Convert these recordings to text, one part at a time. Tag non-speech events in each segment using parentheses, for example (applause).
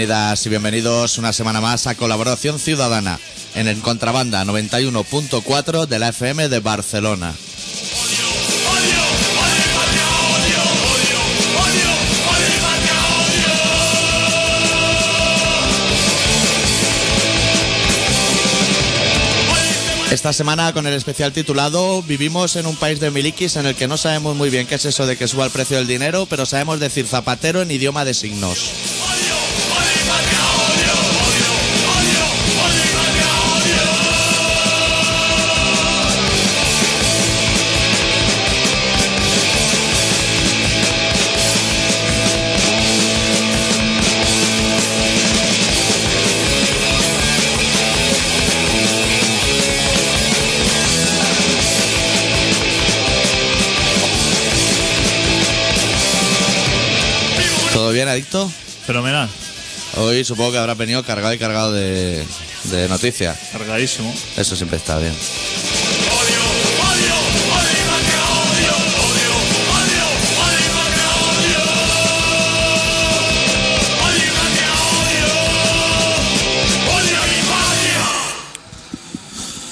Bienvenidas y bienvenidos una semana más a Colaboración Ciudadana en el Contrabanda 91.4 de la FM de Barcelona. Esta semana con el especial titulado Vivimos en un país de milikis en el que no sabemos muy bien qué es eso de que suba el precio del dinero, pero sabemos decir zapatero en idioma de signos. Hoy supongo que habrá venido cargado y cargado de, de noticias. cargadísimo. Eso siempre está bien.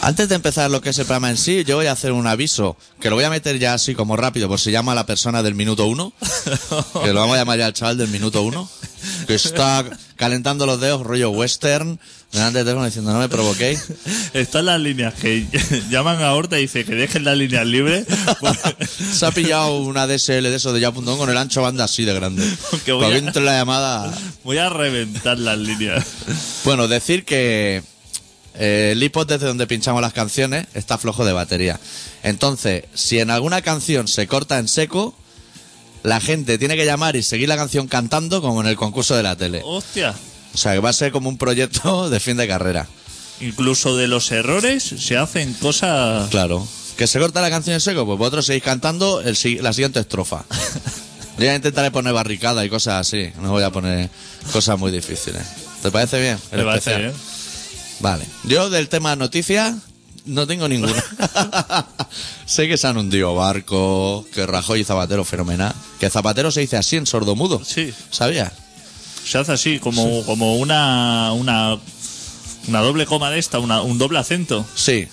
Antes de empezar lo que es el programa en sí, yo voy a hacer un aviso, que lo voy a meter ya así como rápido, por si llama a la persona del minuto uno, (laughs) que lo vamos a llamar ya al chaval del minuto uno, que está calentando los dedos, rollo western, delante del teléfono diciendo no me provoquéis. Están las líneas que (laughs) llaman a Horta y dice que dejen las líneas libres. (laughs) Se ha pillado una DSL de eso de ya.com con el ancho banda así de grande. Que voy a- la llamada... Voy a reventar las líneas. Bueno, decir que eh, el iPod desde donde pinchamos las canciones está flojo de batería. Entonces, si en alguna canción se corta en seco, la gente tiene que llamar y seguir la canción cantando como en el concurso de la tele. Hostia. O sea, que va a ser como un proyecto (laughs) de fin de carrera. Incluso de los errores se hacen cosas. Claro. ¿Que se corta la canción en seco? Pues vosotros seguís cantando el la siguiente estrofa. (laughs) Yo ya intentaré poner barricada y cosas así. No voy a poner cosas muy difíciles. ¿Te parece bien? Me parece bien. Vale. Yo del tema noticias no tengo ninguna. (laughs) sé que se han hundido barcos, que Rajoy y Zapatero fenomenal. Que Zapatero se dice así en sordomudo. Sí. ¿Sabías? Se hace así, como, como una, una. Una doble coma de esta, una, un doble acento. Sí.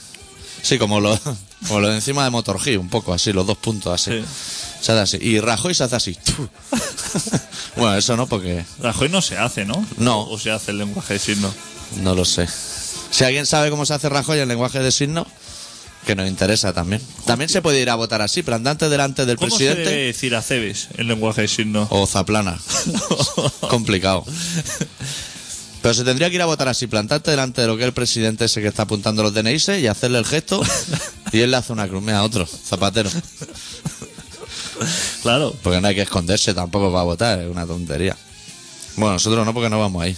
Sí, como lo, como lo de encima de Motor G, un poco así, los dos puntos así. Sí. Se hace así. Y Rajoy se hace así. (laughs) bueno, eso no, porque Rajoy no se hace, ¿no? No. O se hace el lenguaje de signos. no lo sé. Si alguien sabe cómo se hace Rajoy en lenguaje de signos, que nos interesa también. También se puede ir a votar así, plantante delante del ¿Cómo se presidente. debe decir acebes en lenguaje de signos? O zaplana. (laughs) Complicado. Pero se tendría que ir a votar así, plantarte delante de lo que es el presidente ese que está apuntando los DNIs y hacerle el gesto y él le hace una cruz. Mira, otro, zapatero. Claro. Porque no hay que esconderse tampoco para votar, es una tontería. Bueno, nosotros no, porque no vamos ahí.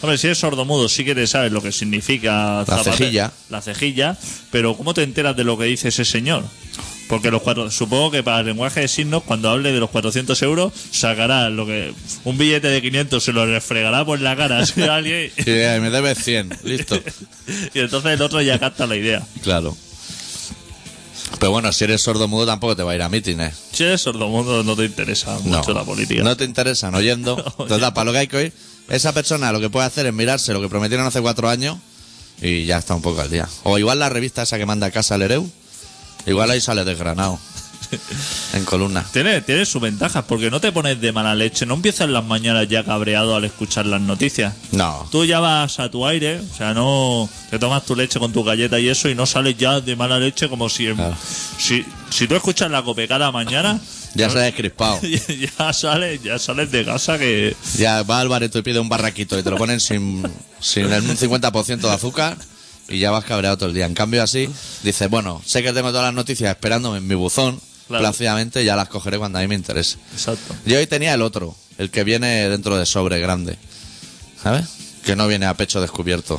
Hombre, si eres sordomudo, sí que te sabes lo que significa zapate- cejilla. La cejilla, pero ¿cómo te enteras de lo que dice ese señor? Porque los cuatro, supongo que para el lenguaje de signos, cuando hable de los 400 euros, sacará lo que un billete de 500 se lo refregará por la cara (laughs) así a alguien Y eh, me debes 100, listo. (laughs) y entonces el otro ya capta la idea. Claro. Pero bueno, si eres sordo mudo tampoco te va a ir a mítines. Si eres sordomudo, no te interesa No. mucho la política. No te interesan oyendo. (laughs) Total, para lo que hay que oír, esa persona lo que puede hacer es mirarse lo que prometieron hace cuatro años y ya está un poco al día. O igual la revista esa que manda a casa al Ereu, igual ahí sale desgranado. (laughs) en columna. Tiene, tiene sus ventajas, porque no te pones de mala leche, no empiezas las mañanas ya cabreado al escuchar las noticias. No. Tú ya vas a tu aire, o sea, no te tomas tu leche con tu galleta y eso y no sales ya de mala leche como si... Claro. Si, si tú escuchas la cope cada mañana, Ya sales crispado. ya sales, (laughs) ya sales de casa que... Ya va al bareto y pide un barraquito y te lo ponen sin, sin el 50% de azúcar y ya vas cabreado todo el día. En cambio así, dices, bueno, sé que tengo todas las noticias esperándome en mi buzón, Claro. plácidamente ya las cogeré cuando a mí me interese. Exacto. Yo hoy tenía el otro, el que viene dentro de sobre grande. ¿Sabes? Que no viene a pecho descubierto.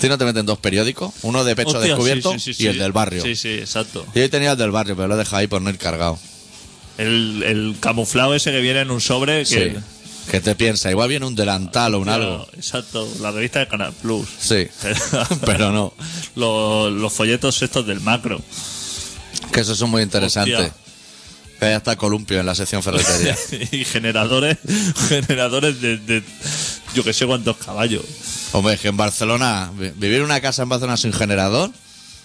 ¿Tú no te meten dos periódicos? Uno de pecho Hostia, descubierto sí, sí, sí, y el del barrio. Sí, sí, exacto. Y hoy tenía el del barrio, pero lo he dejado ahí por no ir cargado. El, el camuflado ese que viene en un sobre que... Sí. Que te piensa, igual viene un delantal o un Claro, algo. Exacto, la revista de Canal Plus. Sí, (laughs) (laughs) pero no. los, los folletos estos del macro. Que esos son muy interesantes. Hostia. Que haya hasta columpio en la sección ferretería. (laughs) y generadores, generadores de, de yo que sé cuántos caballos. Hombre, es que en Barcelona, vi- vivir en una casa en Barcelona sin generador,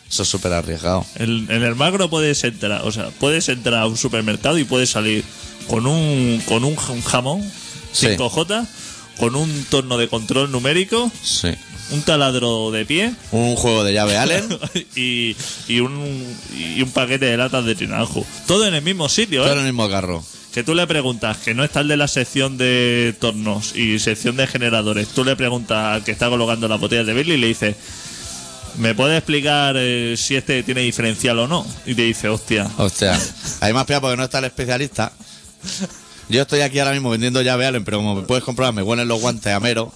eso es súper arriesgado. En, en el macro puedes entrar, o sea, puedes entrar a un supermercado y puedes salir con un con un, ja- un jamón Sí. 5J, con un torno de control numérico, Sí. un taladro de pie Un juego de llave Allen, (laughs) y, y un y un paquete de latas de tinajo. Todo en el mismo sitio, todo ¿eh? en el mismo carro. Que tú le preguntas, que no está el de la sección de tornos y sección de generadores. Tú le preguntas al que está colocando las botellas de Billy y le dices, ¿me puede explicar eh, si este tiene diferencial o no? Y te dice, hostia, Hostia, hay más pena porque no está el especialista. Yo estoy aquí ahora mismo vendiendo llave Allen, pero como me puedes comprobar, me huelen los guantes a mero.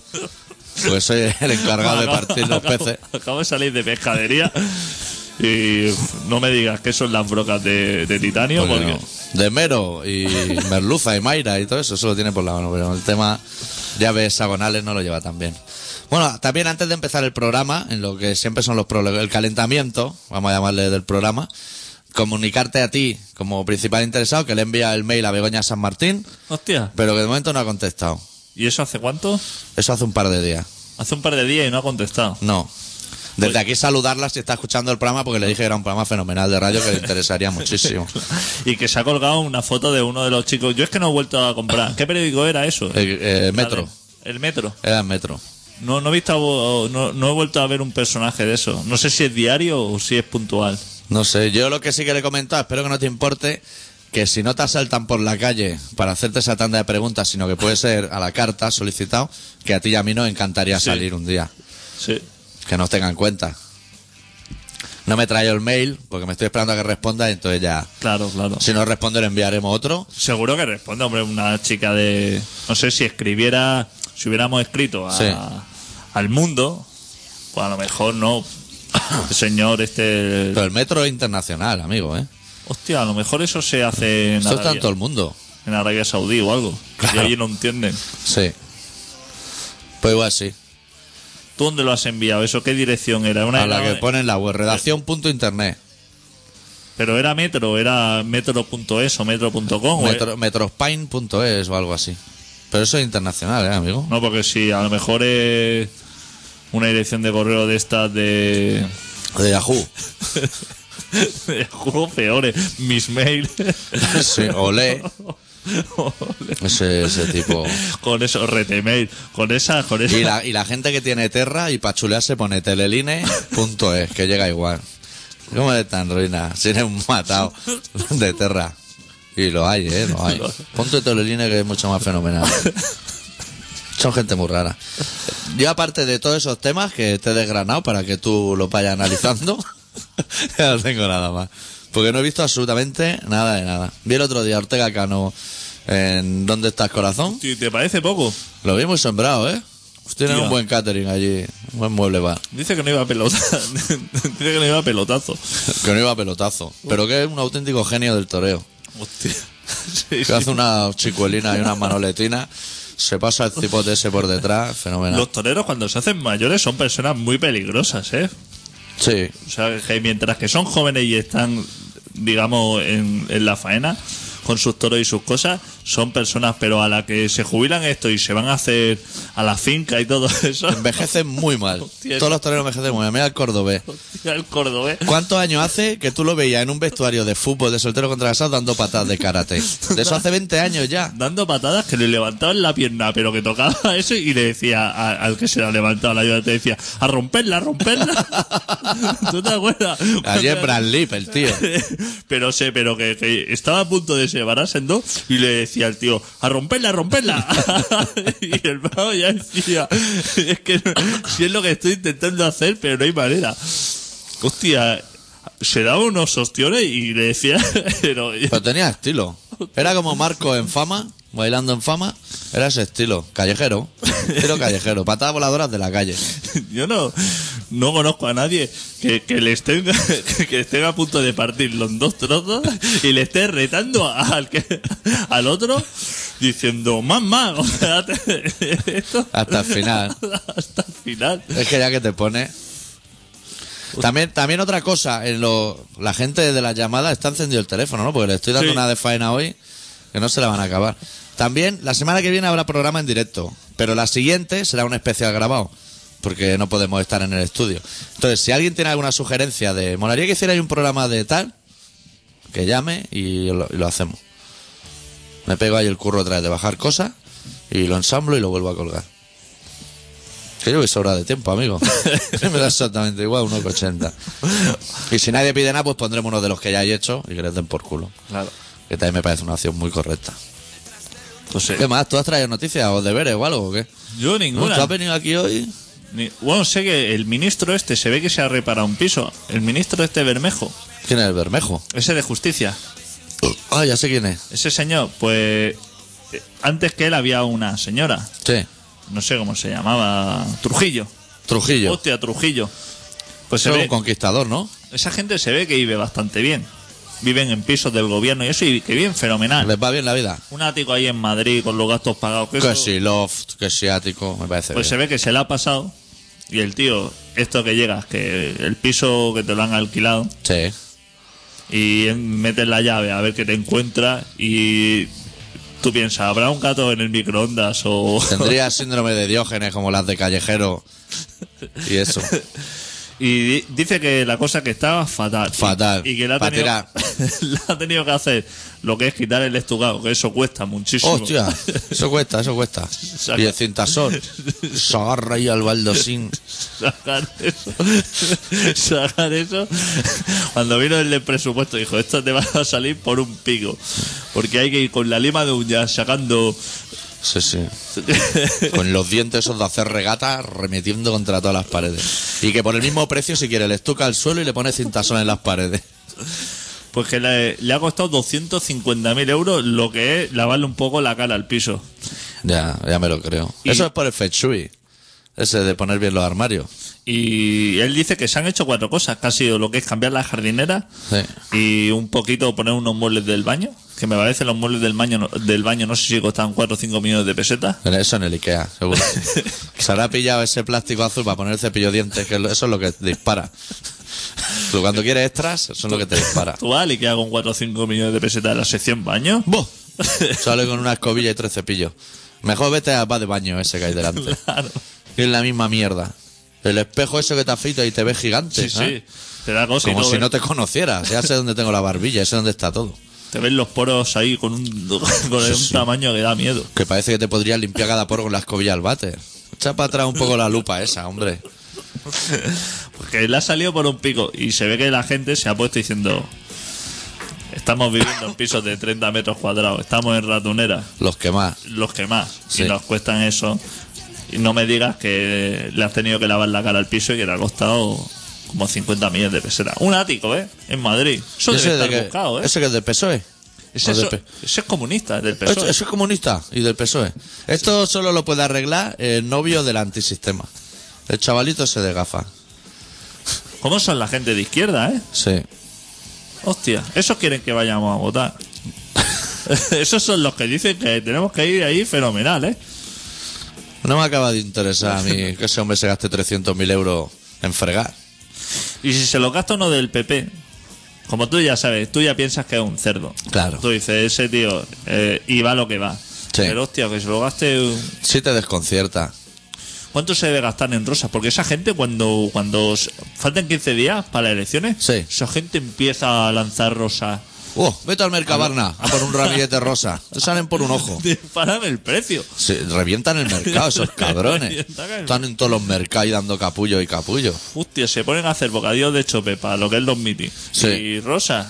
Pues soy el encargado de partir los acabo- peces. Acabo de salir de pescadería (laughs) y no me digas que son las brocas de, de titanio Porque porque no. De mero y merluza y mayra y todo eso, eso lo tiene por la mano, pero el tema llaves hexagonales no lo lleva tan bien. Bueno, también antes de empezar el programa, en lo que siempre son los problemas, el calentamiento, vamos a llamarle del programa, comunicarte a ti como principal interesado que le envía el mail a Begoña San Martín, Hostia, pero que de momento no ha contestado. ¿y eso hace cuánto? Eso hace un par de días. Hace un par de días y no ha contestado. No. Desde aquí saludarla si está escuchando el programa porque le dije que era un programa fenomenal de radio que le interesaría (laughs) muchísimo. Y que se ha colgado una foto de uno de los chicos. Yo es que no he vuelto a comprar. ¿Qué periódico era eso? Eh, eh, metro. El Metro. Era el metro. No, no he visto, no, no he vuelto a ver un personaje de eso. No sé si es diario o si es puntual. No sé, yo lo que sí que le he comentado, espero que no te importe, que si no te asaltan por la calle para hacerte esa tanda de preguntas, sino que puede ser a la carta solicitado, que a ti y a mí nos encantaría Sí. salir un día. Sí. Que nos tengan en cuenta. No me traigo el mail, porque me estoy esperando a que responda y entonces ya... Claro, claro. Si no responde, le enviaremos otro. Seguro que responde, hombre, una chica de... No sé si escribiera, si hubiéramos escrito a- Sí. al mundo, pues a lo mejor no. (coughs) El señor este... Pero el metro es internacional, amigo, ¿eh? Hostia, a lo mejor eso se hace en Esto está en Arabia, todo el mundo. en Arabia Saudí o algo. Claro. Y allí no entienden. Sí. Pues igual sí. ¿Tú dónde lo has enviado? ¿Eso qué dirección era? Una A la que pone en la web, redacción.internet. Pero era metro, era metro.es o metro.com. o Metro, metrospine.es o algo así. Pero eso es internacional, ¿eh, amigo? No, porque si a lo mejor es una dirección de correo de estas de. De Yahoo. (laughs) de juego peores. Mis mail. Sí, olé. (laughs) (laughs) Ese, ese tipo. con eso, retemail. Con esa. Con esa Y la, y la gente que tiene Terra y para se pone teleline.es, que llega igual. ¿Cómo es tan ruina? Si eres un matado de Terra. Y lo hay, ¿eh? Lo hay. Ponte teleline que es mucho más fenomenal. Son gente muy rara. Yo aparte de todos esos temas que te he desgranado para que tú lo vayas analizando, (laughs) ya no tengo nada más. Porque no he visto absolutamente nada de nada. Vi el otro día Ortega Cano en ¿Dónde estás corazón? ¿Te te parece poco? Lo vi muy sembrado, ¿eh? Tienen un buen catering allí, un buen mueble bar. Dice que no iba a pelota. (laughs) Dice que no iba a pelotazo. Que no iba a pelotazo. Pero que es un auténtico genio del toreo. Hostia. (laughs) Sí, Que sí. hace una chicuelina y una (laughs) manoletina, se pasa el cipote ese por detrás, fenomenal. Los toreros cuando se hacen mayores son personas muy peligrosas, ¿eh? Sí, O sea, que mientras que son jóvenes y están, digamos, en, en la faena, con sus toros y sus cosas, son personas, pero a la que se jubilan esto y se van a hacer a la finca y todo eso, envejecen muy mal. Hostia. Todos los toreros envejecen muy mal. Mira el cordobés. el cordobés. ¿Cuántos años hace que tú lo veías en un vestuario de fútbol de soltero contra casado dando patadas de karate? De eso hace 20 años ya. Dando patadas que le levantaban la pierna, pero que tocaba (laughs) eso y le decía a- al que se la levantaba la ayuda, te decía, a romperla, a romperla. (laughs) ¿Tú te acuerdas? Allí en Brad Lip, el tío. (laughs) pero sé, pero que, que estaba a punto de separarse en dos y le decía al tío, a romperla, a romperla. (laughs) (laughs) y el pavo ya decía, es que si es lo que estoy intentando hacer, pero no hay manera. Hostia, se daba unos ostiones y le decía, (laughs) pero Pero tenía estilo. Era como Marco en fama, bailando en fama. Era ese estilo. Callejero. Estilo (laughs) callejero. Patadas voladoras de la calle. yo no, no conozco a nadie que, que le estén, (laughs) que a punto de partir los dos trozos y le esté retando al que, al otro diciendo, o sea, (laughs) esto Hasta el final. hasta el final. Es que ya que te pone. También, también otra cosa, en lo, la gente de las llamadas está encendido el teléfono, ¿no? Porque le estoy dando Sí. una de faena hoy que no se la van a acabar. También, la semana que viene habrá programa en directo, pero la siguiente será un especial grabado, porque no podemos estar en el estudio. Entonces, si alguien tiene alguna sugerencia de, molaría que hiciera un programa de tal, que llame y lo, y lo hacemos. Me pego ahí el curro otra vez de bajar cosas y lo ensamblo y lo vuelvo a colgar. Que yo voy sobra de tiempo, amigo. (laughs) Me da exactamente igual, 1,80. Y si nadie pide nada, pues pondremos uno de los que ya hay hecho y que les den por culo. Claro. Que también me parece una acción muy correcta. Pues ¿Qué más? ¿Tú has traído noticias o deberes o algo o qué? Yo ¿No? ninguna. ¿Tú has venido aquí hoy? Ni- Bueno, sé que el ministro este se ve que se ha reparado un piso. El ministro este Bermejo, ¿Quién es el Bermejo? ese de justicia. Ah, ya sé quién es. Ese señor, pues eh, antes que él había una señora, Sí. No sé cómo se llamaba, Trujillo. Trujillo. Hostia, Trujillo. Pues se Es ve, un conquistador, ¿no? esa gente se ve que vive bastante bien. Viven en pisos del gobierno y eso, y que bien, fenomenal. Les va bien la vida. Un ático ahí en Madrid con los gastos pagados. Que Que eso, si loft, que si ático, me parece Pues se bien. ve que se le ha pasado. Y el tío, esto que llegas, que el piso que te lo han alquilado, Sí. y metes la llave a ver qué te encuentra y tú piensas, ¿habrá un gato en el microondas o...? Tendría síndrome de Diógenes como las de Callejero y eso. (laughs) y di- dice que la cosa que estaba fatal. Fatal. Y, que le ha, tenido, le (laughs) ha tenido que hacer lo que es quitar el estugado, que eso cuesta muchísimo. Hostia, (laughs) eso cuesta, eso cuesta. Saca- Y el cintasol. Se agarra ahí al baldosín. sacar eso sacar eso cuando vino el del presupuesto dijo esto te va a salir por un pico porque hay que ir con la lima de uñas sacando Sí, sí. (laughs) Con los dientes esos de hacer regata remetiendo contra todas las paredes. Y que por el mismo precio, si quiere, le estuca al suelo y le pone cintasón en las paredes. pues que le, le ha costado 250.000 euros lo que es lavarle un poco la cara al piso Ya, ya me lo creo. Y- Eso es por el Feng Shui. Ese de poner bien los armarios. y él dice que se han hecho cuatro cosas que ha sido lo que es cambiar la jardinera Sí. y un poquito poner unos muebles del baño que me parece los muebles del baño no- del baño no sé si costaban 4 o 5 millones de pesetas Eso en el Ikea, seguro. (laughs) Se habrá pillado ese plástico azul para poner el cepillo de dientes, que eso es lo que dispara. Tú cuando quieres extras, eso es lo que te dispara. tú vas y queda con 4 o 5 millones de pesetas en la sección baño ¡Boh! Sale con una escobilla y tres cepillos. Mejor vete a va de baño ese que hay delante. claro Y es la misma mierda. El espejo ese que te afeita y te ves gigante. Sí, ¿eh? sí. Te da cosa y Como no si ves- no te conocieras. Ya sé dónde tengo la barbilla, sé dónde está todo. Te ves los poros ahí con un, (laughs) con un sí. tamaño que da miedo. Que parece que te podrías limpiar cada poro con la escobilla al váter. Echa para atrás un poco la lupa esa, hombre. Porque le ha salido por un pico y se ve que la gente se ha puesto diciendo estamos viviendo en pisos de 30 metros cuadrados, estamos en ratonera, Los que más. los que más, Sí. y nos cuestan eso. Y no me digas que le has tenido que lavar la cara al piso y que le ha costado como 50 millones de pesetas. Un ático, ¿eh? En Madrid. Eso ¿Y ese debe de estar que- buscado, ¿eh? ¿Ese que es del PSOE? Ese, del P- ese es comunista, es del PSOE. eso es comunista y del PSOE. Esto solo lo puede arreglar el novio del antisistema. El chavalito ese de gafas. ¿Cómo son la gente de izquierda, eh? Sí. Hostia, esos quieren que vayamos a votar. (laughs) esos son los que dicen que tenemos que ir ahí fenomenal, ¿eh? No me acaba de interesar a mí que ese hombre se gaste 300.000 euros en fregar. Y si se lo gasta uno del PP, como tú ya sabes, tú ya piensas que es un cerdo. Claro. Tú dices, ese tío, eh, y va lo que va. Pero hostia, que se lo gaste. Sí te desconcierta. ¿Cuánto se debe gastar en rosas? Porque esa gente, cuando cuando faltan 15 días para las elecciones, Sí. esa gente empieza a lanzar rosas. Oh, vete al Mercabarna a por un ramillete rosa. Te salen por un ojo. (laughs) Disparan el precio. Se revientan el mercado esos (laughs) cabrones. Están en todos los mercados y dando capullo y capullo. Hostia, se ponen a hacer bocadillos de chope para lo que es los mitis. Sí. Y rosas.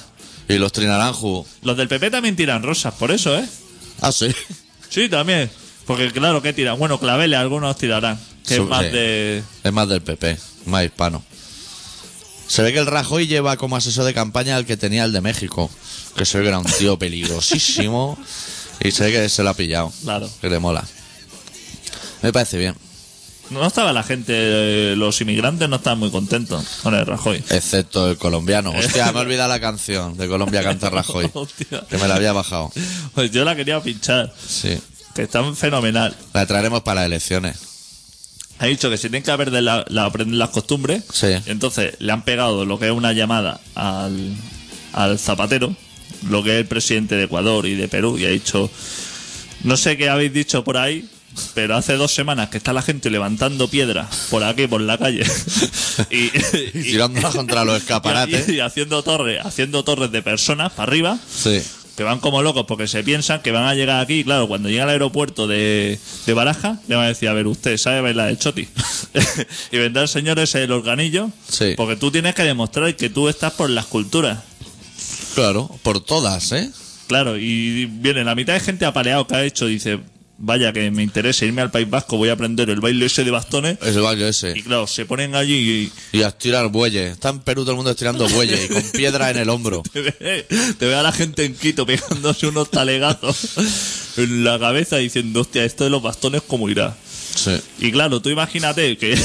Y los trinaranju. Los del PP también tiran rosas, por eso, ¿eh? Ah, sí. Sí, también. Porque claro, ¿qué tiran? Bueno, claveles algunos tirarán. Que es más de... Es más del PP, más hispano. Se ve que el Rajoy lleva como asesor de campaña al que tenía el de México. Que se ve que era un tío peligrosísimo. Y se ve que se lo ha pillado. Claro. Que le mola. Me parece bien. No estaba la gente, eh, los inmigrantes no estaban muy contentos con el Rajoy. Excepto el colombiano. (laughs) Hostia, me he olvidado la canción de Colombia canta Rajoy. (laughs) Hostia. Que me la había bajado. Pues yo la quería pinchar. Sí. Que está fenomenal. La traeremos para las elecciones. Ha dicho que se tienen que aprender, la- la- aprender las costumbres. Sí. Entonces le han pegado lo que es una llamada al, al zapatero, lo que es el presidente de Ecuador y de Perú, y ha dicho, no sé qué habéis dicho por ahí, pero hace dos semanas que está la gente levantando piedras por aquí, por la calle, (laughs) y, Y tirándola contra los escaparates. (laughs) y- y haciendo torres, haciendo torres de personas para arriba, Sí. Que van como locos porque se piensan que van a llegar aquí. Claro, cuando llega al aeropuerto de, de Baraja, le van a decir, a ver, usted sabe bailar el choti. (laughs) y vendrá el señor ese el organillo, Sí. porque tú tienes que demostrar que tú estás por las culturas. Claro, por todas, ¿eh? Claro, y viene la mitad de gente apaleado que ha hecho, dice, vaya que me interesa irme al País Vasco, voy a aprender el baile ese de bastones. Es el baile Y ese. claro, se ponen allí y Y a estirar bueyes. Está en Perú todo el mundo estirando bueyes y con piedra en el hombro. (laughs) te ve, te ve a la gente en Quito pegándose unos talegazos en la cabeza diciendo, hostia, esto de los bastones, ¿cómo irá? Sí. Y claro, tú imagínate que.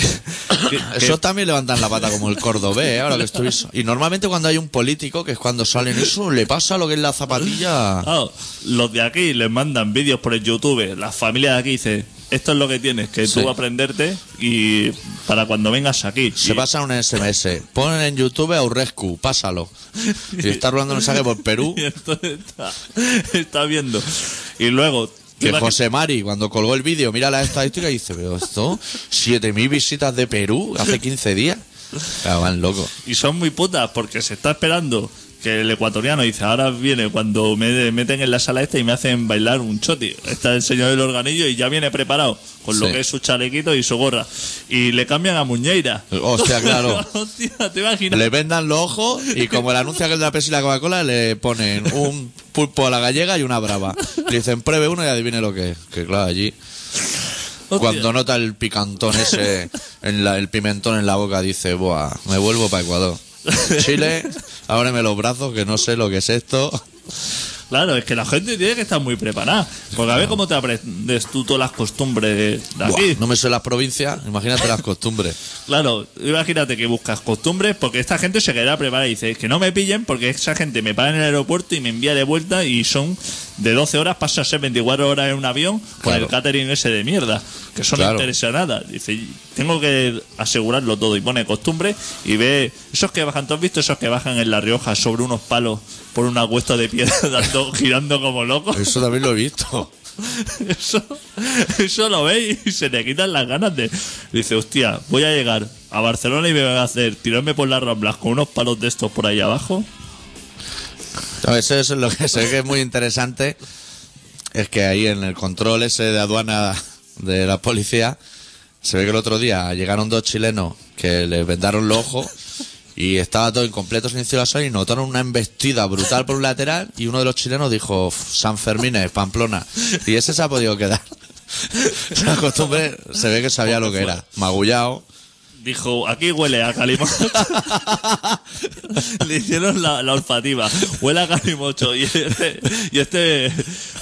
(coughs) que- que- Eso también levantan la pata como el cordobés, ¿eh? ahora que estoy... Y normalmente cuando hay un político, que es cuando salen eso, le pasa lo que es la zapatilla... claro, los de aquí les mandan vídeos por el YouTube. Las familias de aquí dicen: Esto es lo que tienes, que Sí. tú aprenderte y para cuando vengas aquí. Se Y- pasa un SMS. Ponen en YouTube a Urrescu, pásalo. (laughs) Y está rolando un mensaje por Perú. y entonces está, está viendo. Y luego. Que José Mari, cuando colgó el vídeo, mira la estadística y dice, pero esto, 7.000 visitas de Perú hace 15 días. Claro, van locos. Y son muy putas porque se está esperando que el ecuatoriano dice, ahora viene cuando me meten en la sala esta y me hacen bailar un choti. Está el señor del organillo y ya viene preparado con lo que es su chalequito y su gorra. Y le cambian a Muñeira. Hostia, (laughs) claro. Hostia, te imaginas. Le vendan los ojos y como el anuncio que es de la Pepsi y la Coca-Cola, le ponen un pulpo a la gallega y una brava. Le dicen, pruebe uno y adivine lo que es. Que claro, allí, Hostia. cuando nota el picantón ese, en la- el pimentón en la boca, dice, buah, me vuelvo para Ecuador. (laughs) Chile, ábreme los brazos, que no sé lo que es esto. Claro, es que la gente tiene que estar muy preparada. Porque a ver cómo te aprendes tú todas las costumbres de Buah, aquí. no me sé las provincias, imagínate las costumbres. (laughs) Claro, imagínate que buscas costumbres porque esta gente se quedará preparada y dice que no me pillen porque esa gente me para en el aeropuerto y me envía de vuelta y son de 12 horas, pasa a ser 24 horas en un avión con Claro. el catering ese de mierda, que eso Claro. Dice, tengo que asegurarlo todo y pone costumbre y ve esos que bajan, ¿tú has visto esos que bajan en La Rioja sobre unos palos por una cuesta de piedra (laughs) dando, girando como locos? Eso también lo he visto. (laughs) Eso, eso lo veis y se le quitan las ganas de. Dice, hostia, voy a llegar a Barcelona y me van a hacer tirarme por las ramblas con unos palos de estos por ahí abajo. A veces eso es lo que ve que es muy interesante. Es que ahí en el control ese de aduana de la policía, se ve que el otro día llegaron dos chilenos que les vendaron los ojos y estaba todo en completo silencio de la sala y notaron una embestida brutal por un lateral y uno de los chilenos dijo, "Uf, San Fermín es Pamplona. Y ese se ha podido quedar. (laughs) La costumbre se ve que sabía lo que era. Magullado. Dijo, aquí huele a calimocho. (laughs) Le hicieron la, la olfativa. Huele a calimocho. Y este, y este,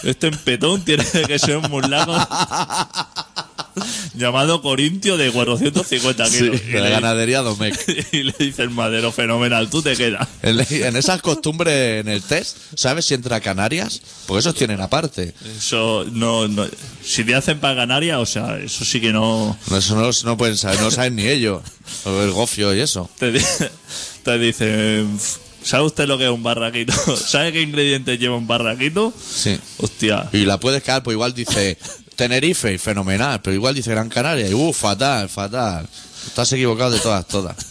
este empetón tiene que ser un murlaco (laughs) (laughs) llamado Corintio de 450 Sí, kilos. de la ganadería Domecq. (laughs) y le dice el madero, fenomenal, tú te quedas. En, en esas costumbres en el test, ¿sabes si entra Canarias? Porque esos tienen aparte. Eso no, no. Si te hacen para Canarias, o sea, eso sí que no. No, Eso no, no pueden saber, no saben ni ellos. El gofio y eso. Te, di- (laughs) te dicen, ¿sabe usted lo que es un barraquito? ¿Sabe qué ingredientes lleva un barraquito? Sí. Hostia. Y la puedes quedar, pues igual dice Tenerife fenomenal, pero igual dice Gran Canaria y uh, fatal, fatal. Estás equivocado de todas, todas. (laughs)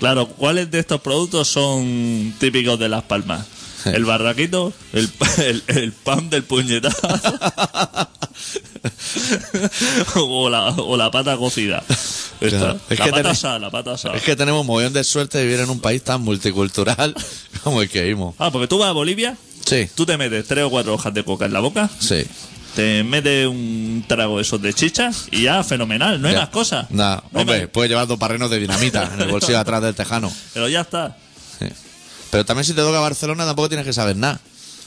Claro, ¿cuáles de estos productos son típicos de Las Palmas? El barraquito, el, (laughs) el, el pan del puñetazo (laughs) o, la, o la pata cocida. Esta. Claro. Es la que pata tenés- asada, la pata asada. Es que tenemos un montón de suerte de vivir en un país tan multicultural como el que vivimos. Ah, porque tú vas a Bolivia, Sí, tú te metes tres o cuatro hojas de coca en la boca, sí. Te metes un trago esos de chicha y ya, fenomenal, no hay Ya. más cosas. No hay hombre, más- puedes llevar dos parrenos de dinamita en el bolsillo de atrás del tejano. (laughs) Pero ya está. Sí. Pero también si te toca Barcelona tampoco tienes que saber nada.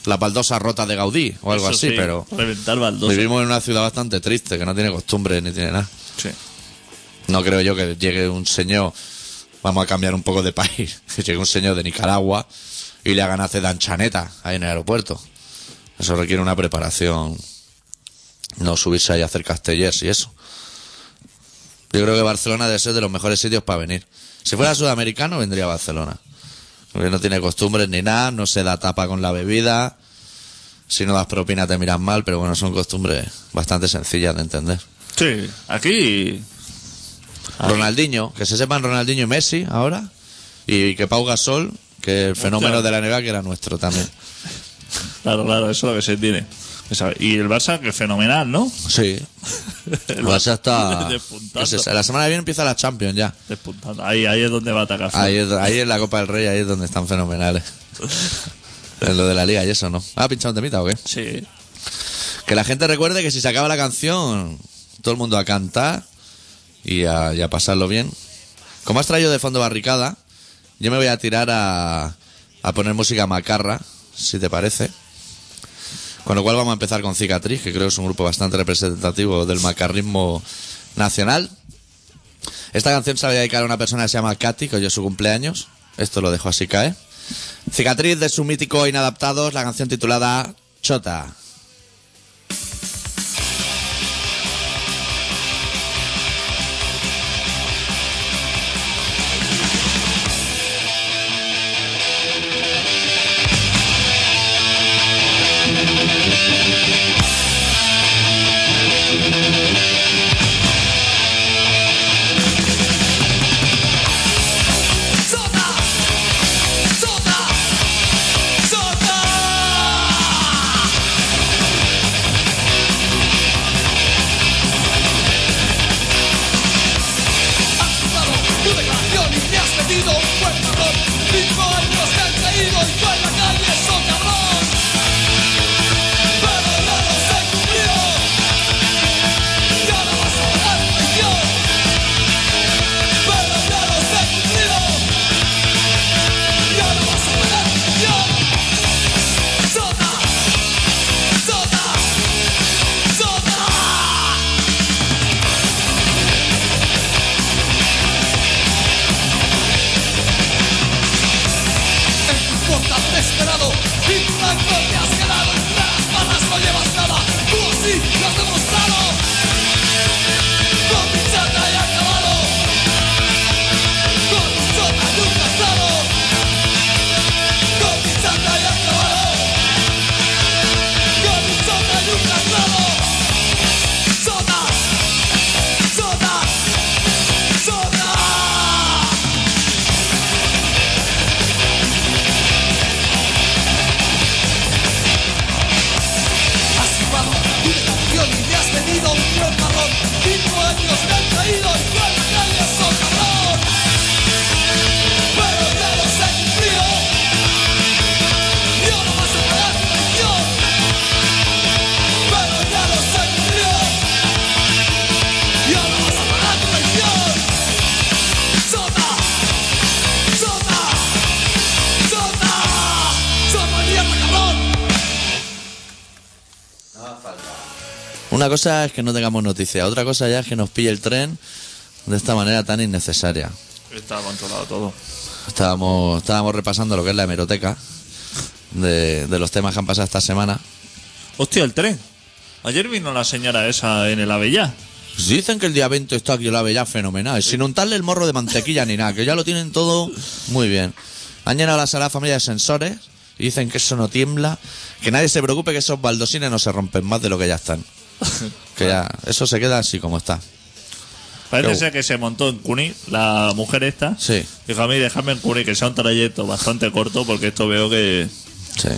Las baldosas rotas de Gaudí o algo Eso así, sí, pero Reventar baldosas. vivimos en una ciudad bastante triste que no tiene costumbre ni tiene nada. Sí. No creo yo que llegue un señor, vamos a cambiar un poco de país, (laughs) que llegue un señor de Nicaragua y le hagan hacer danchaneta ahí en el aeropuerto. Eso requiere una preparación no subirse ahí a hacer castellers y eso. Yo creo que Barcelona debe ser de los mejores sitios para venir. Si fuera sudamericano, vendría a Barcelona. Porque no tiene costumbres ni nada, no se da tapa con la bebida. Si no das propina te miran mal, pero bueno, son costumbres bastante sencillas de entender. Sí, aquí. Aquí. Ronaldinho, que se sepan Ronaldinho y Messi ahora. Y que Pau Gasol, que el fenómeno de la NBA que era nuestro también. Claro, claro, eso es lo que se tiene. Y el Barça, que fenomenal, ¿no? Sí. (laughs) El Barça está... Despuntando. La semana que viene empieza la Champions ya. Despuntando. Ahí, ahí es donde va a atacar. Ahí, es- ahí en la Copa del Rey, ahí es donde están fenomenales. (laughs) En lo de la liga y eso, ¿no? ¿Ha pinchado un temita o qué? Sí. Que la gente recuerde que si se acaba la canción, todo el mundo a cantar y a, y a pasarlo bien. Como has traído de fondo barricada, yo me voy a tirar a, a poner música macarra, si te parece. Con lo cual vamos a empezar con Cicatriz, que creo que es un grupo bastante representativo del macarrismo nacional. Esta canción se la voy a dedicar a una persona que se llama Katy, que hoy es su cumpleaños. Esto lo dejo así caer. Cicatriz de su mítico Inadaptados, la canción titulada Chota. Una cosa es que no tengamos noticia, otra cosa ya es que nos pille el tren de esta manera tan innecesaria. Está controlado todo. Estábamos, estábamos repasando lo que es la hemeroteca de, de los temas que han pasado esta semana. Hostia, el tren. Ayer vino la señora esa en el Avellá. Dicen que el día 20 está aquí el ave ya fenomenal, sin untarle el morro de mantequilla ni nada, que ya lo tienen todo muy bien. Han llenado la sala familia de sensores y dicen que eso no tiembla, que nadie se preocupe que esos baldosines no se rompen más de lo que ya están. Que ya, eso se queda así como está. Parece Qué ser que se montó en Cuni, la mujer esta. Sí. Dijo a mí, déjame en Cuni, que sea un trayecto bastante corto, porque esto veo que. Sí.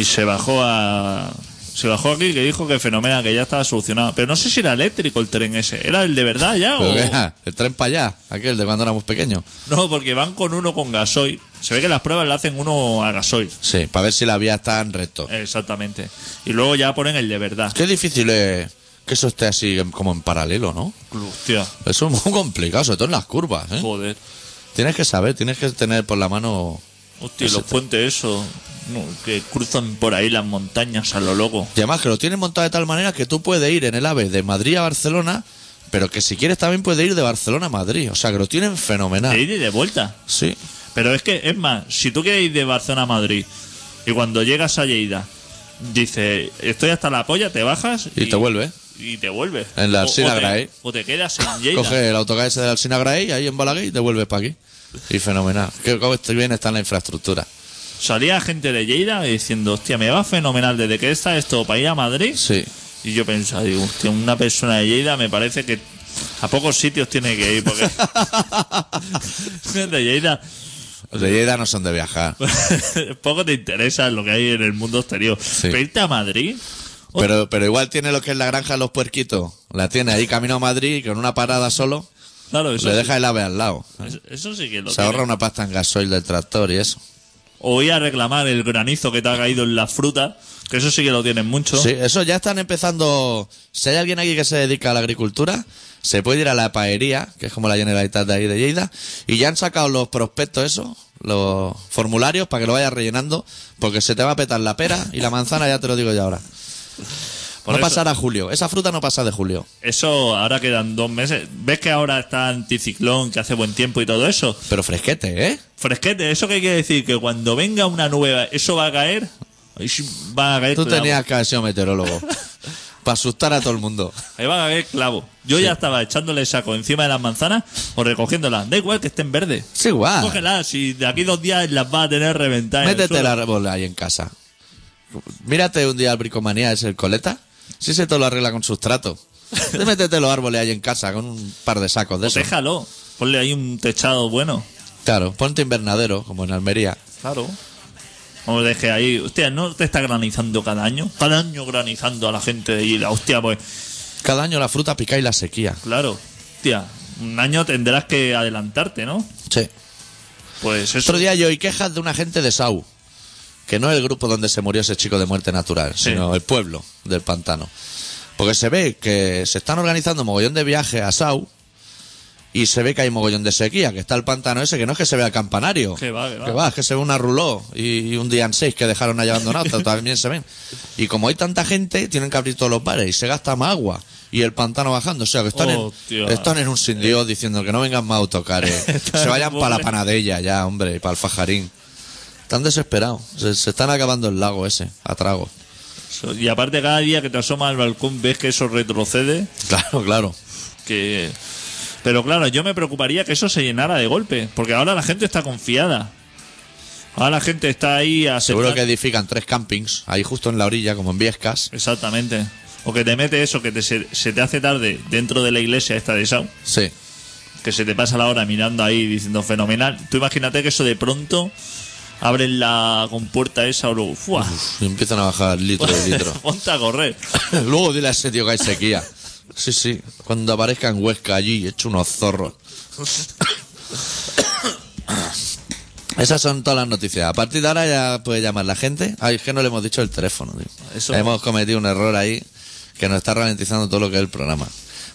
Y se bajó a. Se bajó aquí que dijo que fenomenal, que ya estaba solucionado. Pero no sé si era eléctrico el tren ese. ¿Era el de verdad ya Pero o.? ah, el tren para allá, aquel de cuando éramos pequeños. No, porque van con uno con gasoil. Se ve que las pruebas le hacen uno a gasoil. Sí, para ver si la vía está en recto. Exactamente. Y luego ya ponen el de verdad. Qué difícil es que eso esté así como en paralelo, ¿no? Hostia, Eso es muy complicado, sobre todo en las curvas, ¿eh? joder. Tienes que saber, tienes que tener por la mano... Hostia, los puentes esos. no, que cruzan por ahí las montañas a lo loco. Y además que lo tienes montado de tal manera que tú puedes ir en el AVE de Madrid a Barcelona, pero que si quieres también puedes ir de Barcelona a Madrid. O sea, que lo tienen De fenomenal. ida y de vuelta. Sí. Pero es que, es más, si tú quieres ir de Barcelona a Madrid y cuando llegas a Lleida, dice, estoy hasta la polla, te bajas Y te vuelve. y te vuelves. En la O- Alsina o te- Gray. O te quedas en Lleida. Coge el autocar ese de Alsina Gray, ahí en Balaguer y te vuelves para aquí. Y fenomenal. Que cómo estoy bien está en la infraestructura. Salía gente de Lleida diciendo, hostia, me va fenomenal desde que está esto para ir a Madrid. Sí. Y yo pensaba, digo, hostia, una persona de Lleida me parece que a pocos sitios tiene que ir, porque (laughs) (laughs) de Lleida Los de Lleida no son de viajar. (laughs) poco te interesa lo que hay en el mundo exterior. Sí. Pero irte a Madrid, Pero, pero igual tiene lo que es la granja de los puerquitos. La tiene ahí camino a Madrid y con una parada solo claro, eso, le sí, deja el ave al lado. eso- eso sí que lo Se tiene. ahorra una pasta en gasoil del tractor y eso. O ir a reclamar el granizo que te ha caído en la fruta, que eso sí que lo tienen mucho. Sí, eso ya están empezando. Si hay alguien aquí que se dedica a la agricultura, se puede ir a la paería, que es como la Generalitat de ahí de Lleida, y ya han sacado los prospectos, eso, los formularios para que lo vayas rellenando, porque se te va a petar la pera y la manzana, ya te lo digo yo ahora. Por no eso- pasará julio. Esa fruta no pasa de julio. Eso ahora quedan dos meses. ¿Ves que ahora está anticiclón, que hace buen tiempo y todo eso? Pero fresquete, ¿eh? Fresquete, ¿eso qué quiere decir? Que cuando venga una nube, ¿eso va a caer? Ahí sí va a caer Tú tenías que haber sido meteorólogo. (laughs) para asustar a todo el mundo. Ahí va a caer clavo. Yo ya estaba echándole saco encima de las manzanas o recogiéndolas. Da igual que estén verdes. Es igual. Cógelas, si de aquí dos días las vas a tener reventadas. el Métete el árbol ahí en casa. Mírate un día al bricomanía, es el coleta. Si se te lo arregla con sustrato. (laughs) Métete los árboles ahí en casa con un par de sacos de eso. déjalo. Ponle ahí un techado bueno. Claro, ponte invernadero, como en Almería. Claro. Deje ahí. Hostia, ¿no te está granizando cada año? Cada año granizando a la gente de Lleida. Hostia, pues Cada año la fruta pica y la sequía. claro. Hostia, un año tendrás que adelantarte, ¿no? Sí. Pues eso. Otro día yo oí quejas de una gente de Sau. Que no es el grupo donde se murió ese chico de muerte natural, Sí. sino el pueblo del pantano. Porque se ve que se están organizando mogollón de viajes a Sau. Y se ve que hay mogollón de sequía, que está el pantano ese, que no es que se vea el campanario. Que va, que va. es que se ve una ruló y, y un día en seis que dejaron ahí abandonados, (laughs) también se ven. Y como hay tanta gente, tienen que abrir todos los bares y se gasta más agua. Y el pantano bajando, o sea que están, Hostia. en, están en un sin Dios diciendo que no vengan más autocares. (laughs) Se vayan para la panadella ya, hombre, y para el fajarín. Están desesperados. Se, se están acabando el lago ese, a trago. Y aparte, cada día que te asomas al balcón ves que eso retrocede. Claro, claro. que pero claro yo me preocuparía que eso se llenara de golpe porque ahora la gente está confiada ahora la gente está ahí a Seguro que edifican tres campings, ahí justo en la orilla, como en Viescas. exactamente o que te mete eso que te, se, se te hace tarde dentro de la iglesia esta de Sau Sí. que se te pasa la hora mirando ahí diciendo fenomenal tú imagínate que eso de pronto abren la compuerta esa o luego ¡fua! Y empiezan a bajar litro y litro. (laughs) ponte a correr (laughs) Luego dile a ese tío que hay sequía. Sí, sí. Cuando aparezca en Huesca allí, hecho unos zorros. Esas son todas las noticias. A partir de ahora ya puede llamar la gente. Ay, es que no le hemos dicho el teléfono, tío. Eso- Hemos cometido un error ahí que nos está ralentizando todo lo que es el programa.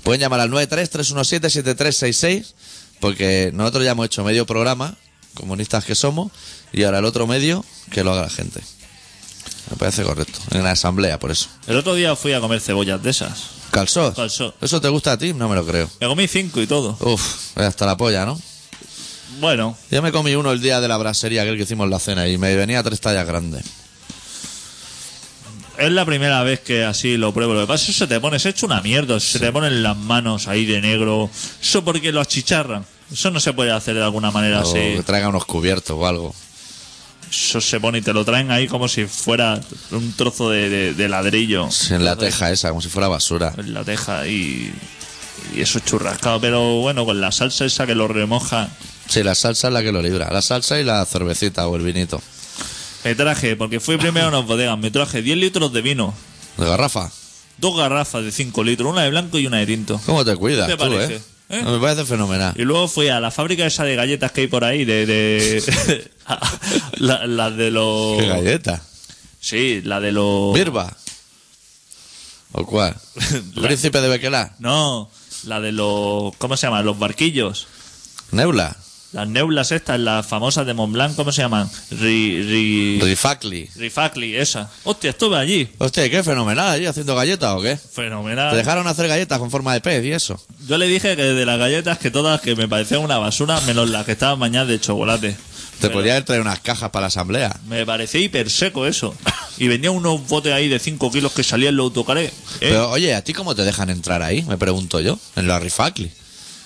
Pueden llamar al 93-317-7366 porque nosotros ya hemos hecho medio programa, comunistas que somos, y ahora el otro medio que lo haga la gente. Me parece correcto. En la asamblea, por eso. el otro día fui a comer cebollas de esas ¿Calzós? Calzós. ¿Eso te gusta a ti? No me lo creo. me comí cinco y todo Uf, hasta la polla, ¿no? bueno Yo me comí uno el día de la brasería, aquel que hicimos la cena, y me venía tres tallas grandes. Es la primera vez que así lo pruebo. Lo que pasa es que se te pone, se hecho una mierda. Se te ponen las manos ahí de negro. Eso porque lo achicharran. Eso no se puede hacer de alguna manera O así. que traiga unos cubiertos o algo. Eso se pone y te lo traen ahí como si fuera un trozo de, de- de ladrillo. Sí, En la teja esa, como si fuera basura. En la teja y, y eso es churrascado. Pero bueno, con la salsa esa que lo remoja. Sí, la salsa es la que lo libra. La salsa y la cervecita o el vinito. Me traje, porque fui primero a unas bodegas, me traje 10 litros de vino. ¿De garrafa? Dos garrafas de 5 litros, una de blanco y una de tinto. ¿Cómo te cuidas ¿Qué te tú, parece? eh? ¿Eh? Me parece fenomenal. Y luego fui a la fábrica esa de galletas que hay por ahí, de... de (laughs) la, la de los... ¿Qué galleta? Sí, la de los... ¿Birba? ¿O cuál? (laughs) La- ¿Príncipe de Bequelá? No, la de los... ¿Cómo se llama? Los barquillos. ¿Neula? Las neulas estas, las famosas de Montblanc, ¿cómo se llaman? Ri, ri, Rifacli. Rifacli, esa. Hostia, estuve allí. Hostia, qué fenomenal allí haciendo galletas o qué? ¿Te Fenomenal. dejaron hacer galletas con forma de pez y eso? Yo le dije que de las galletas que todas que me parecían una basura, menos las que estaban bañadas de chocolate. Te Pero podía haber traído unas cajas para la asamblea. Me parecía hiper seco eso. y vendían unos botes ahí de 5 kilos que salían en los autocares. ¿eh? Pero oye, ¿a ti cómo te dejan entrar ahí? Me pregunto yo, en la Rifacli.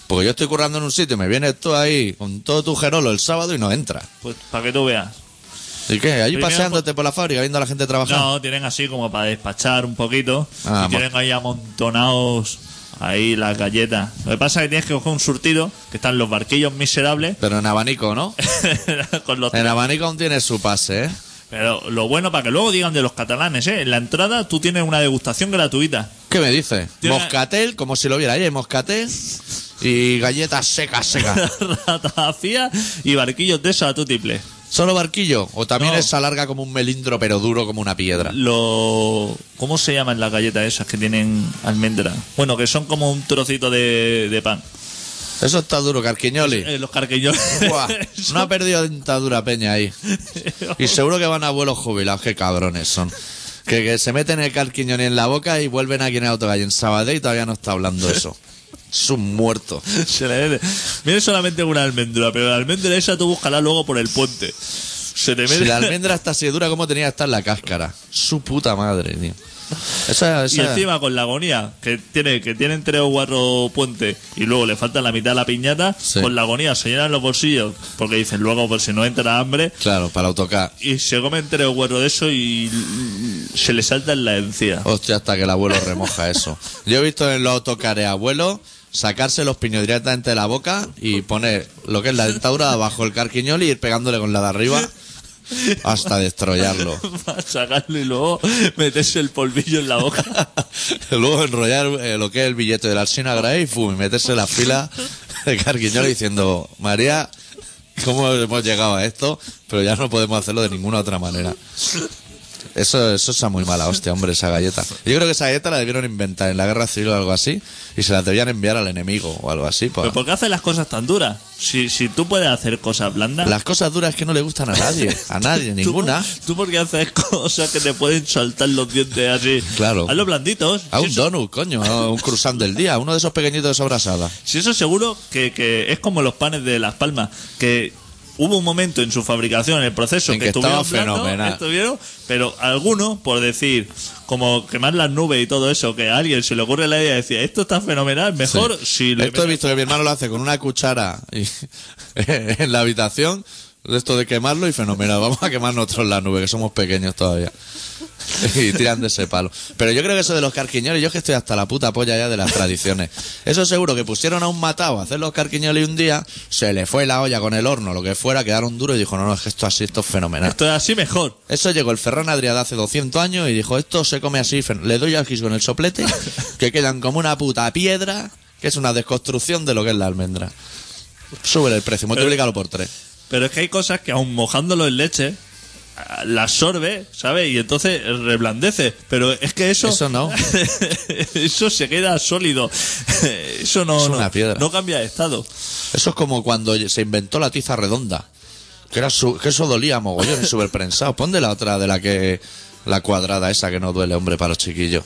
Porque yo estoy currando en un sitio, me vienes tú ahí con todo tu gerolo el sábado y no entras. Pues para que tú veas. ¿Y qué? ¿Allí Primero, paseándote por la fábrica viendo a la gente trabajar? No, tienen así como para despachar un poquito. Ah, y tienen ahí amontonados ahí las galletas. Lo que pasa es que tienes que coger un surtido, que están los barquillos miserables, Pero en abanico, ¿no? (laughs) con los En abanico aún tiene su pase, ¿eh? Pero lo bueno para que luego digan de los catalanes, ¿eh? En la entrada tú tienes una degustación gratuita. ¿Qué me dice? Tiene- Moscatel, como si lo viera ahí, moscatel y galletas secas, secas. (laughs) Ratafía y barquillos de eso a tu tiple. ¿Solo barquillo? ¿O también No. esa larga como un melindro pero duro como una piedra? Lo... ¿Cómo se llaman las galletas esas que tienen almendra? Bueno, que son como un trocito de, de pan. Eso está duro, Carquiñoli. Eh, los carquillos. Buah, (laughs) no ha perdido dentadura peña ahí. (laughs) Y seguro que van a abuelos jubilados, qué cabrones son. Que, que se meten el carquiñoni en la boca y vuelven aquí en el autocalle en Sabadell y todavía no está hablando eso. Es un muerto. (laughs) Se le mete. Solamente una almendra, pero la almendra esa tú búscala luego por el puente. Se te mete. Si la almendra está así de dura, ¿cómo tenía que estar la cáscara? Su puta madre, tío. Esa, Y encima con la agonía, que tiene que tienen tres o cuatro puentes y luego le falta la mitad de la piñata, Sí. con la agonía se llenan los bolsillos, porque dicen luego por si no entra hambre, Claro, para autocar. y se comen tres o cuatro de eso y se le salta en la encía. Hostia, hasta que el abuelo remoja eso. Yo he visto en los autocares abuelos sacarse los piños directamente de la boca y poner lo que es la dentadura bajo el carquiñol y ir pegándole con la de arriba hasta destrollarlo. (laughs) Para sacarlo y luego meterse el polvillo en la boca. (laughs) Luego enrollar eh, lo que es el billete de la Alsina Gray y, fum, y meterse en la fila de carquiñol diciendo, María, ¿cómo hemos llegado a esto? Pero ya no podemos hacerlo de ninguna otra manera. Eso, eso es muy mala hostia, hombre, esa galleta. Yo creo que esa galleta la debieron inventar en la guerra civil o algo así y se la debían enviar al enemigo o algo así. pues. ¿Pero por qué haces las cosas tan duras? Si, si tú puedes hacer cosas blandas. Las cosas duras que no le gustan a nadie, a nadie, (laughs) ninguna. ¿Tú, por qué haces cosas que te pueden saltar los dientes así? Claro. Hazlo blanditos. A Si un eso- donut, coño, a un cruzán del día, uno de esos pequeñitos de sobrasada. Si eso seguro que, que es como los panes de Las Palmas, que hubo un momento en su fabricación, en el proceso, En que estuvieron fenomenal. pero algunos, por decir, como quemar las nubes y todo eso, que a alguien se le ocurre la idea de decir, esto está fenomenal, mejor Sí. si le Esto he visto que mi hermano lo hace con una cuchara y- (laughs) en la habitación, esto de quemarlo y fenomenal. Vamos a quemar nosotros la nube, que somos pequeños todavía. (laughs) Y tiran de ese palo. Pero yo creo que eso de los carquiñoles, yo es que estoy hasta la puta polla ya de las tradiciones. Eso seguro que pusieron a un matado a hacer los carquiñoles y un día se le fue la olla con el horno, lo que fuera, quedaron duros y dijo, no, no, es que esto así, esto es fenomenal. Esto es así mejor. Eso llegó el Ferran Adrià hace 200 años y dijo, esto se come así, le doy al quis con el soplete, (laughs) que quedan como una puta piedra, que es una desconstrucción de lo que es la almendra. Sube el precio, multiplícalo por tres. Pero es que hay cosas que aun mojándolo en leche, la absorbe, ¿sabes? Y entonces reblandece. Pero es que eso... Eso no. (laughs) eso se queda sólido. (laughs) Eso no, Es no, una piedra. no cambia de estado. Eso es como cuando se inventó la tiza redonda, que, era su- que eso dolía mogollón y súper prensado. Pon de la otra, de la que la cuadrada esa que no duele, hombre, para los chiquillos.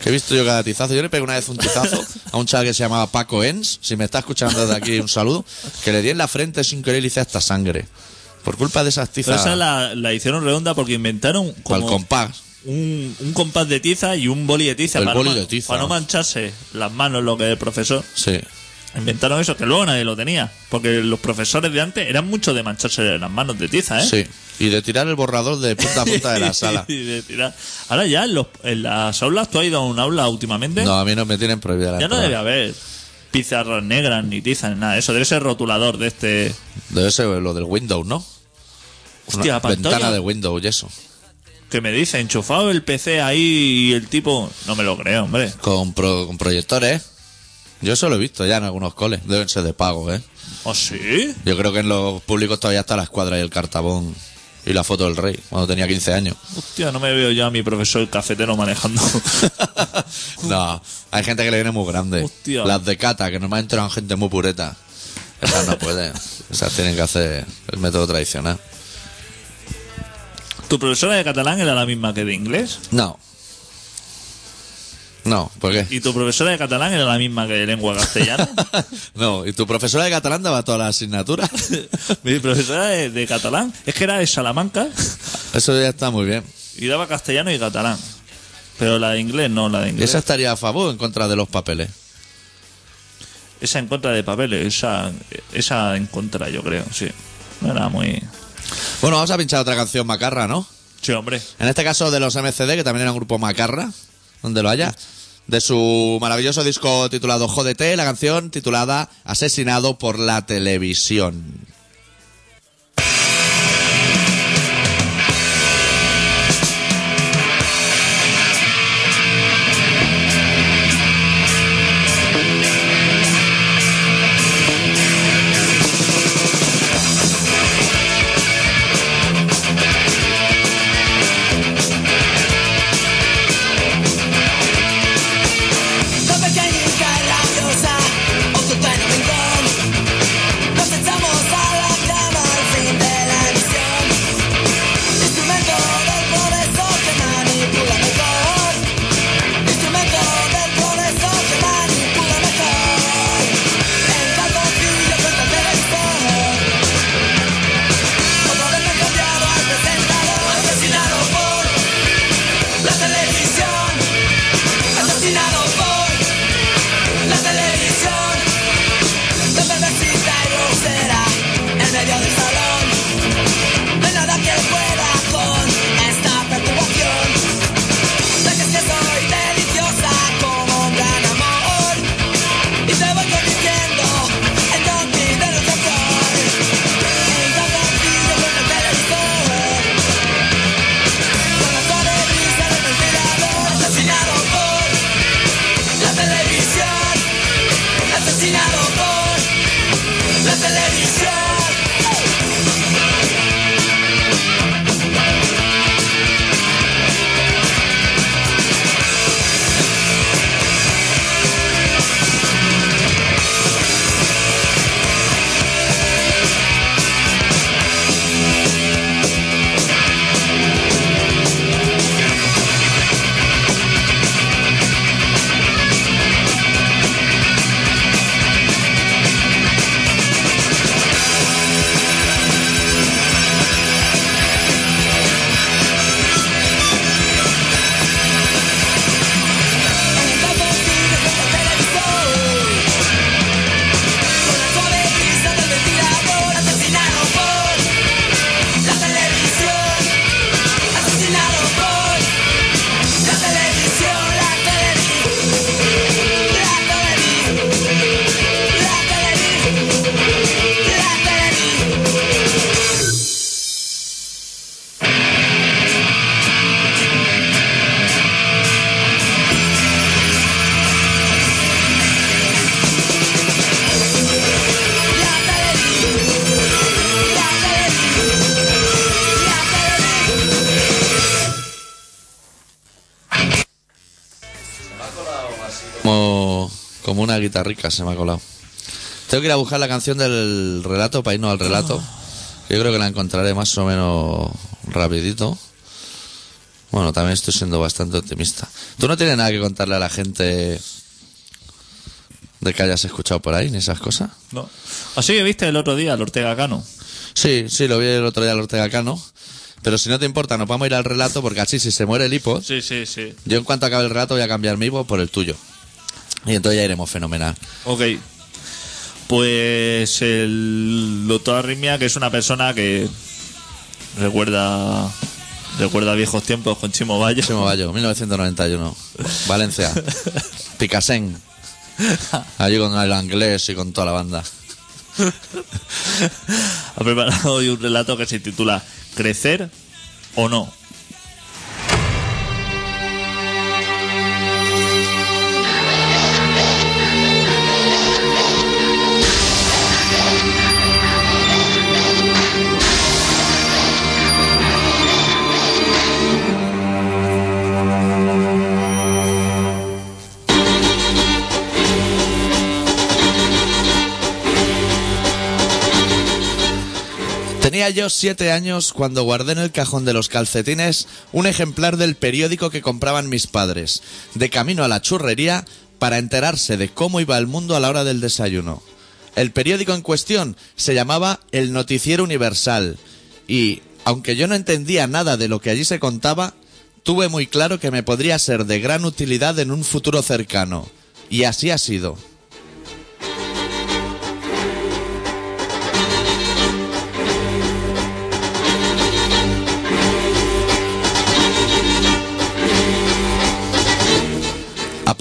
Que he visto yo cada tizazo. Yo le pegué una vez un tizazo a un chaval que se llamaba Paco Ens. Si me está escuchando desde aquí, un saludo. Que le di en la frente sin querer y hice hasta sangre. Por culpa de esas Pero tizas. esa la, la hicieron redonda porque inventaron Al como compás. un, un compás de tiza y un boli de tiza. El para, boli no, de tiza. para no mancharse las manos, lo que el profesor. Sí. Inventaron eso, que luego nadie lo tenía. Porque los profesores de antes eran mucho de mancharse las manos de tiza, ¿eh? Sí. Y de tirar el borrador de punta a punta de la (laughs) sala. Y de tirar. Ahora ya en, los- en las aulas, ¿tú has ido a un aula últimamente? No, a mí no me tienen prohibida la ya no debe haber pizarras negras ni tiza ni nada. Eso debe ser rotulador de este. Debe ser lo del Windows, ¿no? Hostia, Una pantalla. ventana de Windows y eso. Que me dice, enchufado el PC ahí y el tipo. No me lo creo, hombre. Con, pro- con proyectores. Yo eso lo he visto ya en algunos coles. Deben ser de pago, ¿eh? ¿Oh, sí? Yo creo que en los públicos todavía está la escuadra y el cartabón y la foto del rey, cuando tenía 15 años. Hostia, no me veo yo a mi profesor cafetero manejando. (laughs) no, hay gente que le viene muy grande. Hostia. Las de cata, que normalmente eran gente muy pureta. Esas no pueden. Esas tienen que hacer el método tradicional. ¿Tu profesora de catalán era la misma que de inglés? No. No, ¿por qué? ¿Y tu profesora de catalán era la misma que de lengua castellana? (laughs) No, ¿y tu profesora de catalán daba todas las asignaturas? (laughs) mi profesora de, de catalán es que era de Salamanca. Eso ya está muy bien. Y daba castellano y catalán. Pero la de inglés no, la de inglés. Esa estaría a favor o en contra de los papeles. Esa en contra de papeles, esa, esa en contra, yo creo, sí. No era muy. Bueno, vamos a pinchar otra canción macarra, ¿no? Sí, hombre. En este caso de los MCD, que también era un grupo macarra, donde lo haya. De su maravilloso disco titulado Jódete, la canción titulada Asesinado por la televisión. Guitarrica se me ha colado. Tengo que ir a buscar la canción del relato para irnos al relato. Yo creo que la encontraré más o menos rapidito. Bueno, también estoy siendo bastante optimista. ¿Tú no tienes nada que contarle a la gente de que hayas escuchado por ahí, ni esas cosas? No. Así que viste el otro día al Ortega Cano. Sí, sí, lo vi el otro día al Ortega Cano. Pero si no te importa, nos vamos a ir al relato porque así si se muere el hipo, Sí, sí, sí. yo en cuanto acabe el relato voy a cambiar mi hipo por el tuyo. Y entonces ya iremos fenomenal. Ok. Pues el doctor Arritmia, que es una persona que recuerda recuerda viejos tiempos con Chimo Bayo. Chimo Bayo, 1991. Valencia. (laughs) Picasen. Allí con el inglés y con toda la banda. ha preparado hoy un relato que se titula ¿Crecer o no? Tenía yo siete años cuando guardé en el cajón de los calcetines un ejemplar del periódico que compraban mis padres, de camino a la churrería para enterarse de cómo iba el mundo a la hora del desayuno. El periódico en cuestión se llamaba El Noticiero Universal y, aunque yo no entendía nada de lo que allí se contaba, tuve muy claro que me podría ser de gran utilidad en un futuro cercano. Y así ha sido.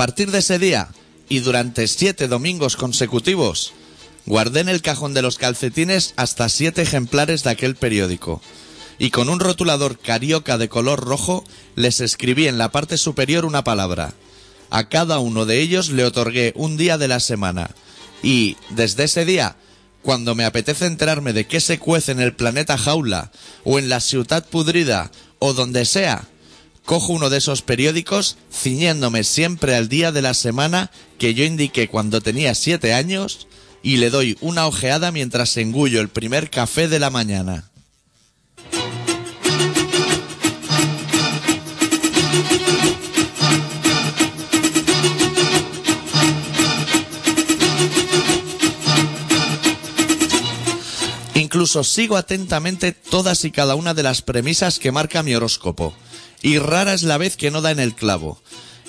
Partir de ese día y durante siete domingos consecutivos, guardé en el cajón de los calcetines hasta siete ejemplares de aquel periódico. Y con un rotulador carioca de color rojo les escribí en la parte superior una palabra. A cada uno de ellos le otorgué un día de la semana. Y, desde ese día, cuando me apetece enterarme de qué se cuece en el planeta jaula, o en la ciudad pudrida, o donde sea, cojo uno de esos periódicos ciñéndome siempre al día de la semana que yo indiqué cuando tenía siete años y le doy una ojeada mientras engullo el primer café de la mañana. Incluso sigo atentamente todas y cada una de las premisas que marca mi horóscopo. Y rara es la vez que no da en el clavo.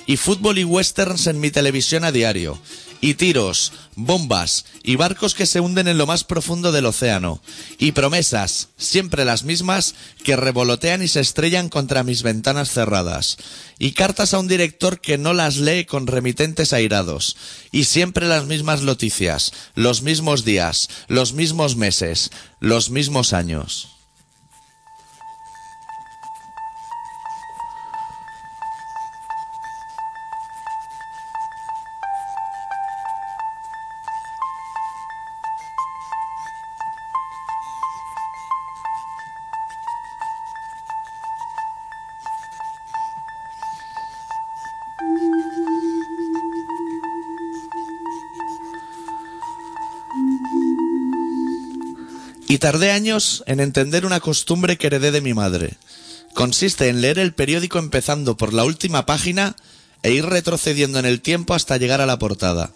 Y fútbol y westerns en mi televisión a diario. Y tiros, bombas y barcos que se hunden en lo más profundo del océano. Y promesas, siempre las mismas, que revolotean y se estrellan contra mis ventanas cerradas. Y cartas a un director que no las lee con remitentes airados. Y siempre las mismas noticias, los mismos días, los mismos meses, los mismos años. Y tardé años en entender una costumbre que heredé de mi madre. Consiste en leer el periódico empezando por la última página e ir retrocediendo en el tiempo hasta llegar a la portada.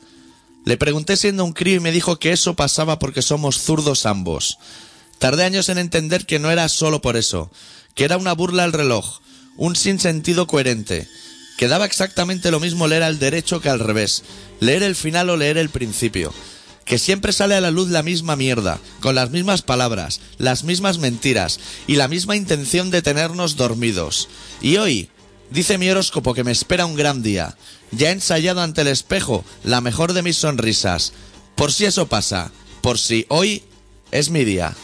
Le pregunté siendo un crío y me dijo que eso pasaba porque somos zurdos ambos. Tardé años en entender que no era solo por eso, que era una burla al reloj, un sinsentido coherente, que daba exactamente lo mismo leer al derecho que al revés, leer el final o leer el principio, que siempre sale a la luz la misma mierda, con las mismas palabras, las mismas mentiras y la misma intención de tenernos dormidos. Y hoy, dice mi horóscopo que me espera un gran día. Ya he ensayado ante el espejo la mejor de mis sonrisas. Por si eso pasa, por si hoy es mi día.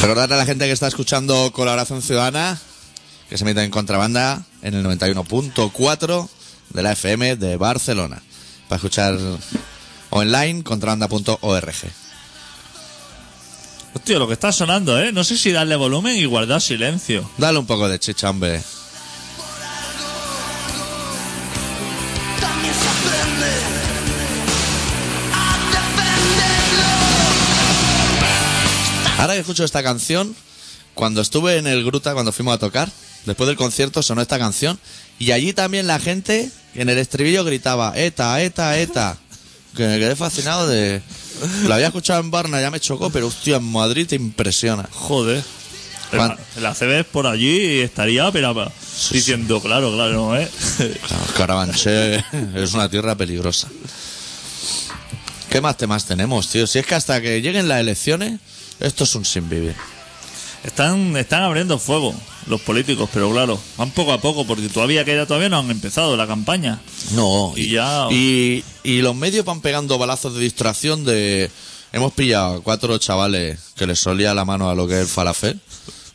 Recordar a la gente que está escuchando Colaboración Ciudadana que se mete en contrabanda en el 91.4 de la FM de Barcelona. Para escuchar online, contrabanda.org. Hostia, lo que está sonando, ¿eh? No sé si darle volumen y guardar silencio. Dale un poco de chicha, hombre. Ahora que escucho esta canción, cuando estuve en el Gruta, cuando fuimos a tocar, después del concierto sonó esta canción y allí también la gente en el estribillo gritaba ETA, ETA, ETA. Que me quedé fascinado de... Lo había escuchado en Barna, ya me chocó, pero hostia, en Madrid te impresiona. Joder. Juan- el ACB por allí y estaría pero, diciendo, claro, claro, ¿eh? Claro, Carabanchel es una tierra peligrosa. ¿Qué más temas tenemos, tío? Si es que hasta que lleguen las elecciones, esto es un sin vivir. Están, están abriendo fuego los políticos, pero claro, van poco a poco, porque todavía que ya todavía no han empezado la campaña. No, Y ya- Y, y los medios van pegando balazos de distracción de. Hemos pillado a cuatro chavales que les solía la mano a lo que es el falafel,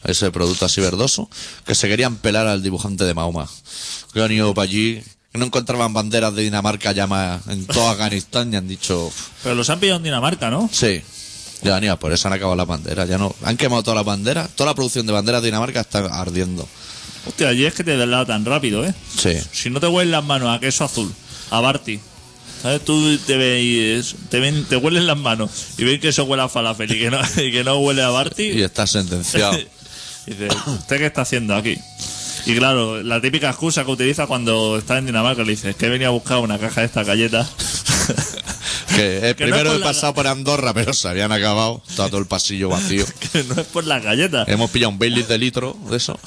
ese producto así verdoso, que se querían pelar al dibujante de Mahoma. Que han ido para allí, que no encontraban banderas de Dinamarca ya más en todo Afganistán y han dicho. Pero los han pillado en Dinamarca, ¿no? Sí. Ya, ni por eso han acabado las banderas. Ya no. Han quemado todas las banderas. Toda la producción de banderas de Dinamarca está ardiendo. Hostia, y es que te delata tan rápido, ¿eh? Sí. Si no te huelen las manos a queso azul, a Barty, ¿sabes? Tú te ves, te ven, te huelen las manos y ven que eso huele a falafel y que no, y que no huele a Barty. Y está sentenciado. Y (laughs) dice, ¿usted qué está haciendo aquí? Y claro, la típica excusa que utiliza cuando está en Dinamarca le dice, es que venía a buscar una caja de estas galletas. (laughs) que (laughs) primero he la- pasado por Andorra, pero se habían acabado. Está todo el pasillo vacío. (laughs) que no es por las galletas. Hemos pillado un Baileys de litro de eso.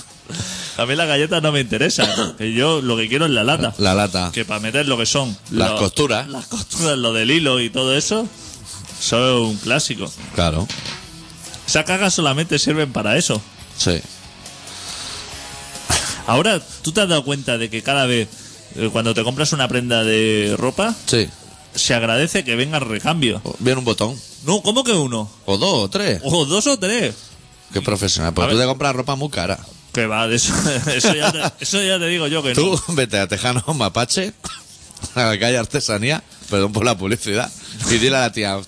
A mí las galletas no me interesan. Que yo lo que quiero es la lata. La lata. Que para meter lo que son Las lo- costuras. Las costuras, lo del hilo y todo eso, son un clásico. Claro. Esas cajas solamente sirven para eso. Sí. Ahora, ¿tú te has dado cuenta de que cada vez eh, cuando te compras una prenda de ropa, Sí. Se agradece que venga el recambio? Viene un botón. No, ¿cómo que uno? O dos o tres. O dos o tres. Qué profesional. A Pues tú ver. te compras ropa muy cara. Que va, de eso, (laughs) eso, ya te, eso ya te digo yo que no. Tú (laughs) vete a Tejano Mapache, (laughs) a la calle Artesanía, perdón por la publicidad, y dile a la tía,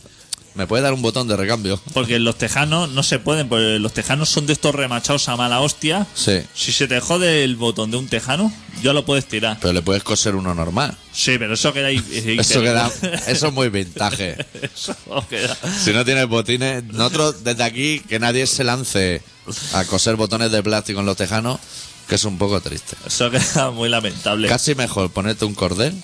¿me puede dar un botón de recambio? Porque los tejanos no se pueden, porque los tejanos son de estos remachados a mala hostia. Sí. Si se te jode el botón de un tejano, ya lo puedes tirar. Pero le puedes coser uno normal. Sí, pero eso queda ahí. (laughs) Eso queda, (laughs) eso es muy vintage. Eso queda. Si no tienes botines, nosotros desde aquí que nadie se lance a coser botones de plástico en los tejanos, que es un poco triste. Eso queda muy lamentable. Casi mejor ponerte un cordel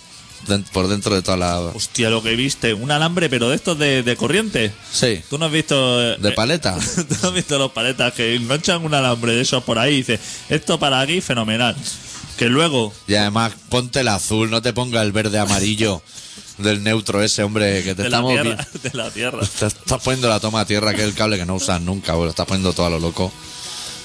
por dentro de toda la... Hostia, lo que viste, un alambre, pero de estos de, de corriente. Sí, ¿Tú no has visto. eh, de paleta. (laughs) ¿Tú no has visto los paletas que enganchan un alambre de esos por ahí y dice, esto para aquí, fenomenal. Que luego, Y además ponte el azul, no te ponga el verde amarillo (laughs) del neutro ese, hombre, que te de la, estamos... tierra, (laughs) de la tierra. Te estás poniendo la toma a tierra, que es el cable que no usas nunca, bro. Estás poniendo todo a lo loco.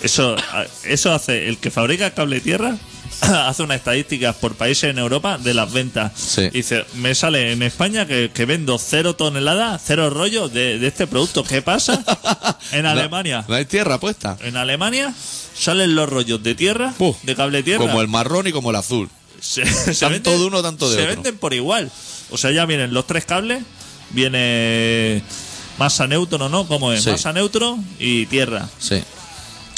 Eso, eso hace, el que fabrica el cable tierra (laughs) hace unas estadísticas por países en Europa de las ventas. Sí. Y Dice, me sale en España que, que vendo cero toneladas, cero rollos de, de este producto. ¿Qué pasa? (laughs) En Alemania. No, no hay tierra puesta. En Alemania salen los rollos de tierra, Puf. de cable tierra. Como el marrón y como el azul. se, se Tanto de uno, tanto de se otro. venden por igual. O sea, ya vienen los tres cables, viene masa neutro, ¿no? ¿Cómo es? Sí. Masa neutro y tierra. Sí.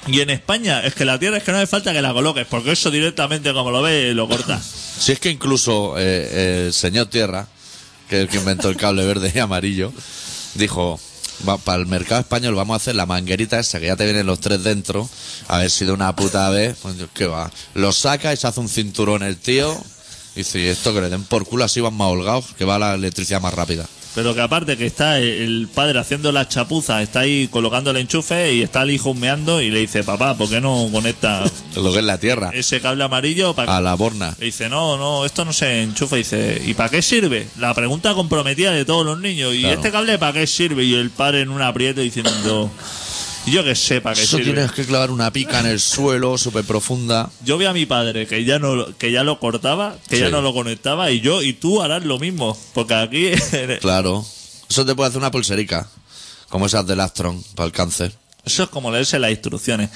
Y en España es que la tierra es que no hace falta que la coloques, porque eso directamente como lo ves lo cortas. Si es que incluso eh, el señor Tierra, que es el que inventó el cable verde y amarillo, dijo, va, para el mercado español vamos a hacer la manguerita esa, que ya te vienen los tres dentro, a ver si de una puta vez, pues, ¿qué va? Lo saca y se hace un cinturón el tío, y dice, esto que le den por culo así van más holgados, que va la electricidad más rápida. Pero que aparte que está el padre haciendo las chapuzas, está ahí colocando el enchufe y está el hijo humeando y le dice, papá, ¿por qué no conecta (laughs) Lo que es la Tierra, ese cable amarillo para a la borna. Y dice, no, no, esto no se enchufa. Y dice, ¿y para qué sirve? La pregunta comprometida de todos los niños. ¿Y Claro. este cable para qué sirve? Y el padre en un aprieto diciendo, yo que sé para qué Eso sirve. tienes que clavar una pica en el (laughs) suelo, súper profunda. Yo vi a mi padre que ya no lo- que ya lo cortaba, que ya Sí. no lo conectaba y yo y tú harás lo mismo, porque aquí (laughs) Claro. Eso te puede hacer una pulserica, como esas del Astron, para el cáncer. eso es como leerse las instrucciones.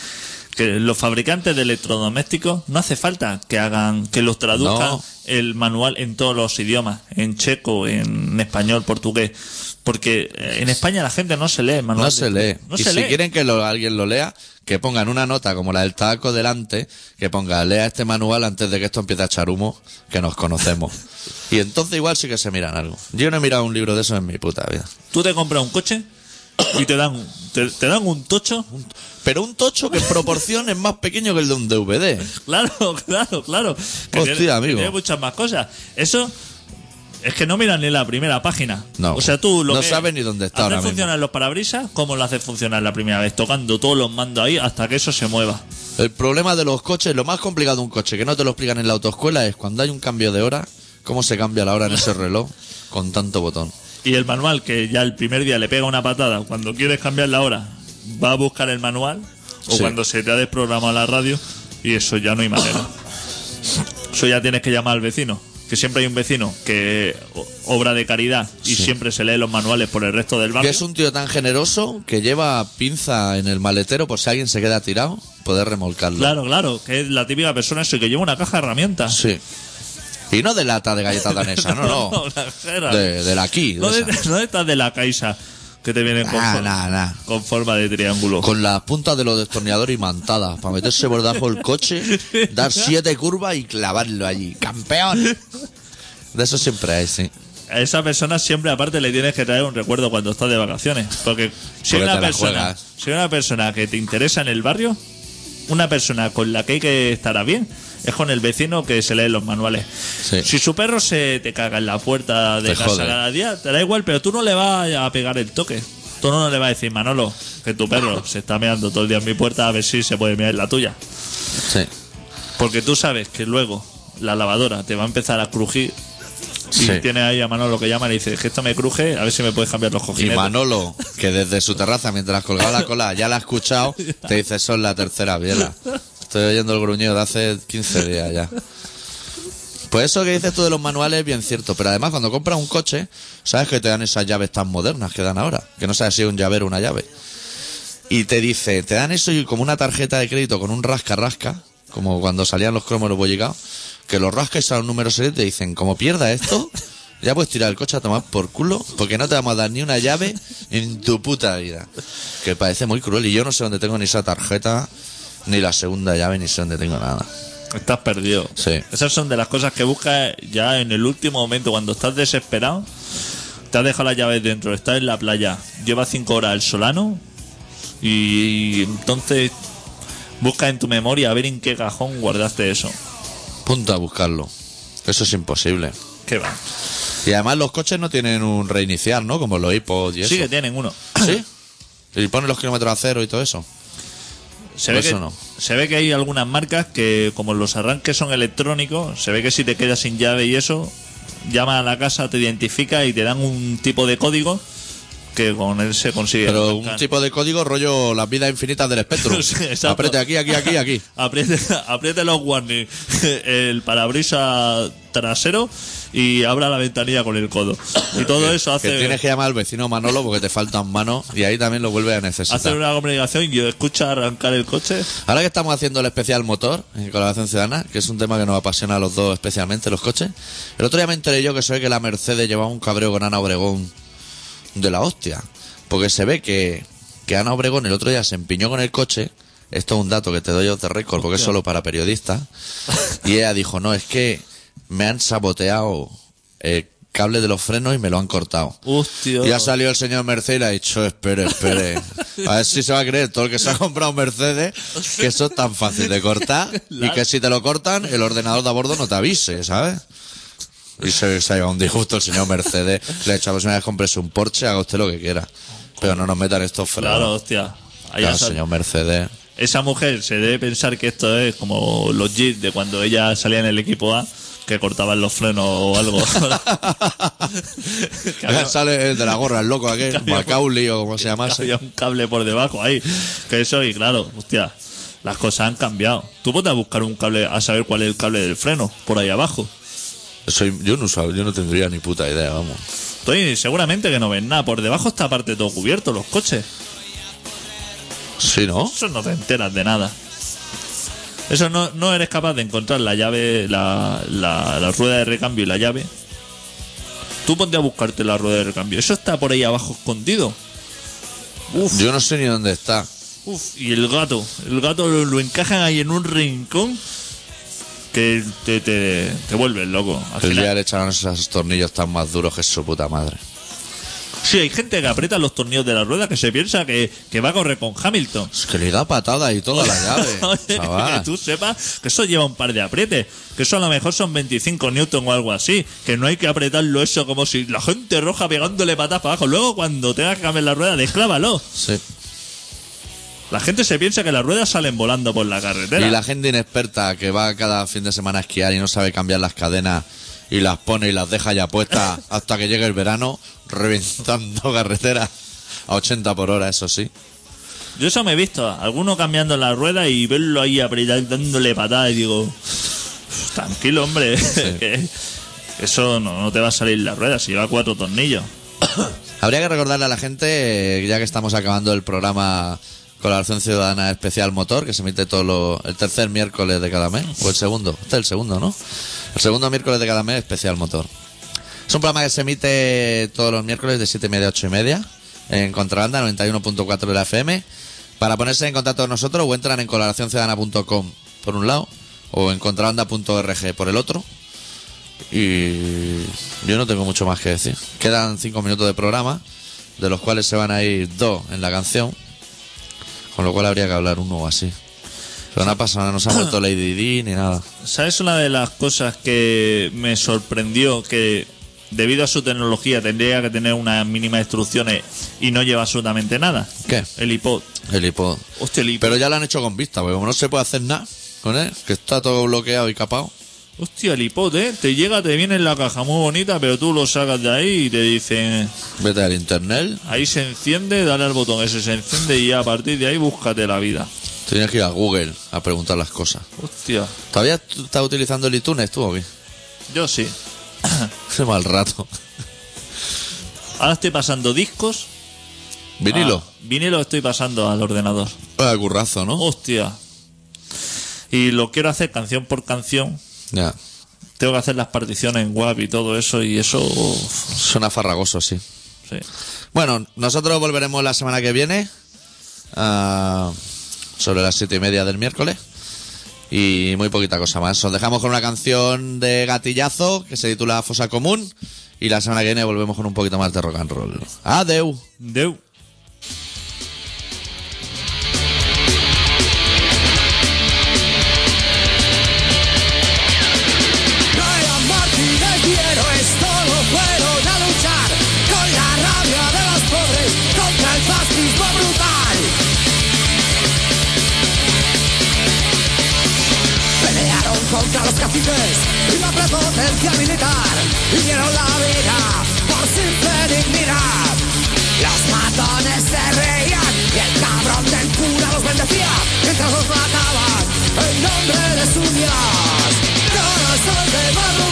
Que los fabricantes de electrodomésticos no hace falta que hagan que los traduzcan No. el manual en todos los idiomas, en checo, en español, portugués, porque eh, en España la gente no se lee el manual. No se lee. No y se si lee. quieren que lo- alguien lo lea, que pongan una nota como la del taco delante, que ponga, lea este manual antes de que esto empiece a echar humo, que nos conocemos. (laughs) y entonces igual sí que se miran algo. Yo no he mirado un libro de eso en mi puta vida. Tú te compras un coche y te dan te, te dan un tocho. Pero un tocho que en proporción es más pequeño que el de un DVD. (laughs) Claro, claro, claro. Que Hostia, tiene, amigo. que tiene muchas más cosas. Eso es que no miran ni la primera página. No. O sea, tú lo No que- sabes ni dónde está ahora mismo. funcionar los parabrisas, ¿cómo lo haces funcionar la primera vez? Tocando todos los mandos ahí hasta que eso se mueva. El problema de los coches, lo más complicado de un coche, que no te lo explican en la autoescuela, es cuando hay un cambio de hora, cómo se cambia la hora en ese (laughs) reloj con tanto botón. Y el manual, que ya el primer día le pega una patada, cuando quieres cambiar la hora, va a buscar el manual, o Sí. cuando se te ha desprogramado la radio, y eso ya no hay manera. (coughs) Eso ya tienes que llamar al vecino. Que siempre hay un vecino que obra de caridad y Sí. siempre se lee los manuales por el resto del Que barrio. es un tío tan generoso que lleva pinza en el maletero por si alguien se queda tirado, poder remolcarlo. Claro, claro, que es la típica persona eso, que lleva una caja de herramientas. Sí. Y no de lata de galleta danesa, no, (laughs) no. la jera. De, de la aquí. de No de, (laughs) no de estas de la Caixa, que te vienen con, Ah, for- nah, nah. con forma de triángulo. Con las puntas de los destornilladores imantadas, para meterse por debajo del coche, dar siete curvas y clavarlo allí. ¡Campeón! De eso siempre hay, sí. A esa persona siempre aparte le tienes que traer un recuerdo cuando estás de vacaciones. Porque si hay una persona, si hay una persona que te interesa en el barrio, una persona con la que hay que estar bien, es con el vecino que se lee los manuales. Sí. Si su perro se te caga en la puerta de Te casa jode. cada día, te da igual, pero tú no le vas a pegar el toque. Tú no le vas a decir, Manolo, que tu perro (laughs) se está meando todo el día en mi puerta a ver si se puede mear en la tuya. Sí. Porque tú sabes que luego la lavadora te va a empezar a crujir. Y Sí. tienes ahí a Manolo que llama y le dice que esto me cruje, a ver si me puedes cambiar los Y cojines. Manolo, (laughs) que desde su terraza, mientras colgaba la cola, ya la ha escuchado, te dice, son la tercera biela. Estoy oyendo el gruñido de hace 15 días ya. Pues eso que dices tú de los manuales es bien cierto, pero además cuando compras un coche, sabes que te dan esas llaves tan modernas que dan ahora, que no sabes si es un llavero o una llave. Y te dice, te dan eso y como una tarjeta de crédito con un rasca-rasca, como cuando salían los cromos los bollicaos, que los rascas y sale un número y te dicen, como pierda esto, ya puedes tirar el coche a tomar por culo, porque no te vamos a dar ni una llave en tu puta vida. Que parece muy cruel y yo no sé dónde tengo ni esa tarjeta, ni la segunda llave, ni sé dónde tengo nada. Estás perdido. Sí. Esas son de las cosas que buscas ya en el último momento, cuando estás desesperado. Te has dejado las llaves dentro, estás en la playa, llevas cinco horas al solano y entonces busca en tu memoria a ver en qué cajón guardaste eso. Punto a buscarlo. Eso es imposible. ¿Qué va? Y además los coches no tienen un reiniciar, ¿no? Como los iPods y eso. Sí que tienen uno. ¿Sí? Y ponen los kilómetros a cero y todo eso. Se ve, que, no. se ve que hay algunas marcas que, como los arranques son electrónicos, se ve que si te quedas sin llave y eso, llama a la casa, te identifica y te dan un tipo de código que con él se consigue. Pero un tipo de código rollo las vidas infinitas del espectro. (laughs) Sí. Apriete aquí, aquí, aquí, aquí. (laughs) Apriete, apriete los warnings, (laughs) el parabrisa trasero y abra la ventanilla con el codo. Y todo eso Que hace, tienes que llamar al vecino Manolo porque te faltan manos y ahí también lo vuelves a necesitar. hace una comunicación y escucha arrancar el coche. Ahora que estamos haciendo el especial motor en colaboración ciudadana, que es un tema que nos apasiona a los dos especialmente, los coches, el otro día me enteré yo que ve que la Mercedes llevaba un cabreo con Ana Obregón de la hostia. Porque se ve que, que Ana Obregón el otro día se empiñó con el coche. Esto es un dato que te doy yo de récord porque es solo para periodistas. Y ella dijo, no, es que me han saboteado el cable de los frenos y me lo han cortado. Hostia. Y ha salido el señor Mercedes y le ha dicho, espere, espere. A ver si se va a creer todo el que se ha comprado un Mercedes que eso es tan fácil de cortar y (laughs) que si te lo cortan, el ordenador de a bordo no te avise, ¿sabes? Y se, se ha llevado un disgusto el señor Mercedes. (laughs) Le ha dicho, a ver si una vez comprese un Porsche, haga usted lo que quiera. Pero no nos metan estos frenos. Claro, hostia. Ahí Claro, sal- señor Mercedes. Esa mujer se debe pensar que esto es como los Jeeps de cuando ella salía en el equipo A, que cortaban los frenos o algo. (laughs) Que había- Sale el de la gorra, el loco aquel, (laughs) Macaulay o como se llama ese. había un cable por debajo ahí. Que eso, y claro, hostia, las cosas han cambiado. Tú puedes buscar un cable a saber cuál es el cable del freno, por ahí abajo. Soy, yo no yo no tendría ni puta idea, vamos. Estoy seguramente que no ven nada. Por debajo está parte todo cubierto, los coches. Sí, ¿no? Eso no te enteras de nada. Eso no, no eres capaz de encontrar la llave, la, la, la rueda de recambio y la llave. Tú ponte a buscarte la rueda de recambio. Eso está por ahí abajo escondido. Uf, Yo no sé ni dónde está. uf. Y el gato. El gato lo, lo encajan ahí en un rincón que te, te, te vuelves loco. Al El final- día le echaron esos tornillos tan más duros que su puta madre. Sí, hay gente que aprieta los tornillos de la rueda que se piensa que, que va a correr con Hamilton. Es que le da patada y toda la (laughs) llave, Oye, que chaval. tú sepas que eso lleva un par de aprietes, que eso a lo mejor son 25 newton o algo así, que no hay que apretarlo eso como si la gente roja pegándole patas para abajo. Luego cuando tengas que cambiar la rueda, desclávalo. Sí. La gente se piensa que las ruedas salen volando por la carretera. Y la gente inexperta que va cada fin de semana a esquiar y no sabe cambiar las cadenas y las pone y las deja ya puestas (laughs) hasta que llegue el verano, reventando (laughs) carretera a 80 por hora, eso sí. Yo eso me he visto, alguno cambiando la rueda y verlo ahí apretado dándole patadas y digo, tranquilo hombre, (laughs) que eso no, no te va a salir la rueda si lleva cuatro tornillos. (coughs) Habría que recordarle a la gente, eh, ya que estamos acabando el programa Colaboración Ciudadana Especial Motor, que se emite todo el tercer miércoles de cada mes, o el segundo, este es el segundo, ¿no? El segundo miércoles de cada mes, Especial Motor. Es un programa que se emite todos los miércoles de siete y media a ocho y media, en Contrabanda 91.4 de la FM. Para ponerse en contacto con nosotros o entran en colaboracionciudadana.com por un lado o en contrabanda.org por el otro. Y yo no tengo mucho más que decir. Quedan cinco minutos de programa, de los cuales se van a ir dos en la canción, con lo cual habría que hablar uno o así. Pero no ha pasado, no se ha muerto Lady Di ni nada. ¿Sabes una de las cosas que me sorprendió? Que debido a su tecnología tendría que tener unas mínimas instrucciones y no lleva absolutamente nada. ¿Qué? El iPod. El iPod. Hostia, el iPod. Pero ya lo han hecho con vista, porque como no se puede hacer nada con él, que está todo bloqueado y capado. Hostia, el iPod, ¿eh? Te llega, te viene en la caja muy bonita, pero tú lo sacas de ahí y te dicen... Vete al internet, Ahí se enciende, dale al botón ese, se enciende y a partir de ahí búscate la vida. tienes que ir a Google a preguntar las cosas. Hostia, ¿Todavía tú estás utilizando el iTunes tú o qué? yo sí. (coughs) Qué mal rato. Ahora estoy pasando discos. Vinilo. Ah, vinilo estoy pasando al ordenador. Ah, currazo, ¿no? Hostia. Y lo quiero hacer canción por canción. Ya. Tengo que hacer las particiones en WAP y todo eso y eso... Suena farragoso, sí. sí. Bueno, nosotros volveremos la semana que viene. ah, sobre las siete y media del miércoles. Y muy poquita cosa más. Os dejamos con una canción de gatillazo que se titula Fosa Común. Y la semana que viene volvemos con un poquito más de rock and roll. Adeu. Deu. Y la prepotencia militar dieron la vida por simple dignidad. Los matones se reían y el cabrón del cura los bendecía mientras los mataban en nombre de su Dios. Corazón de madrugada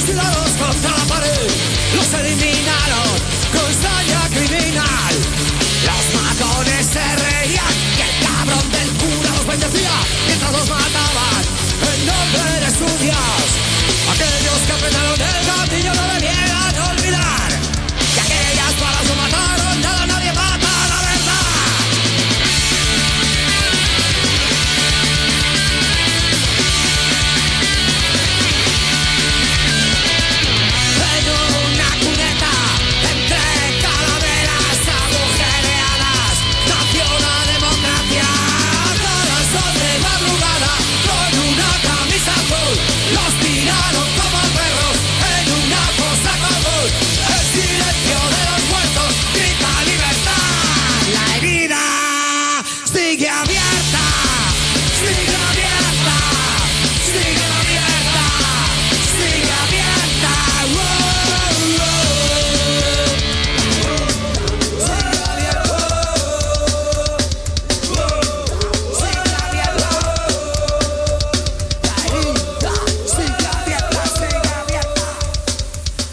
fusilados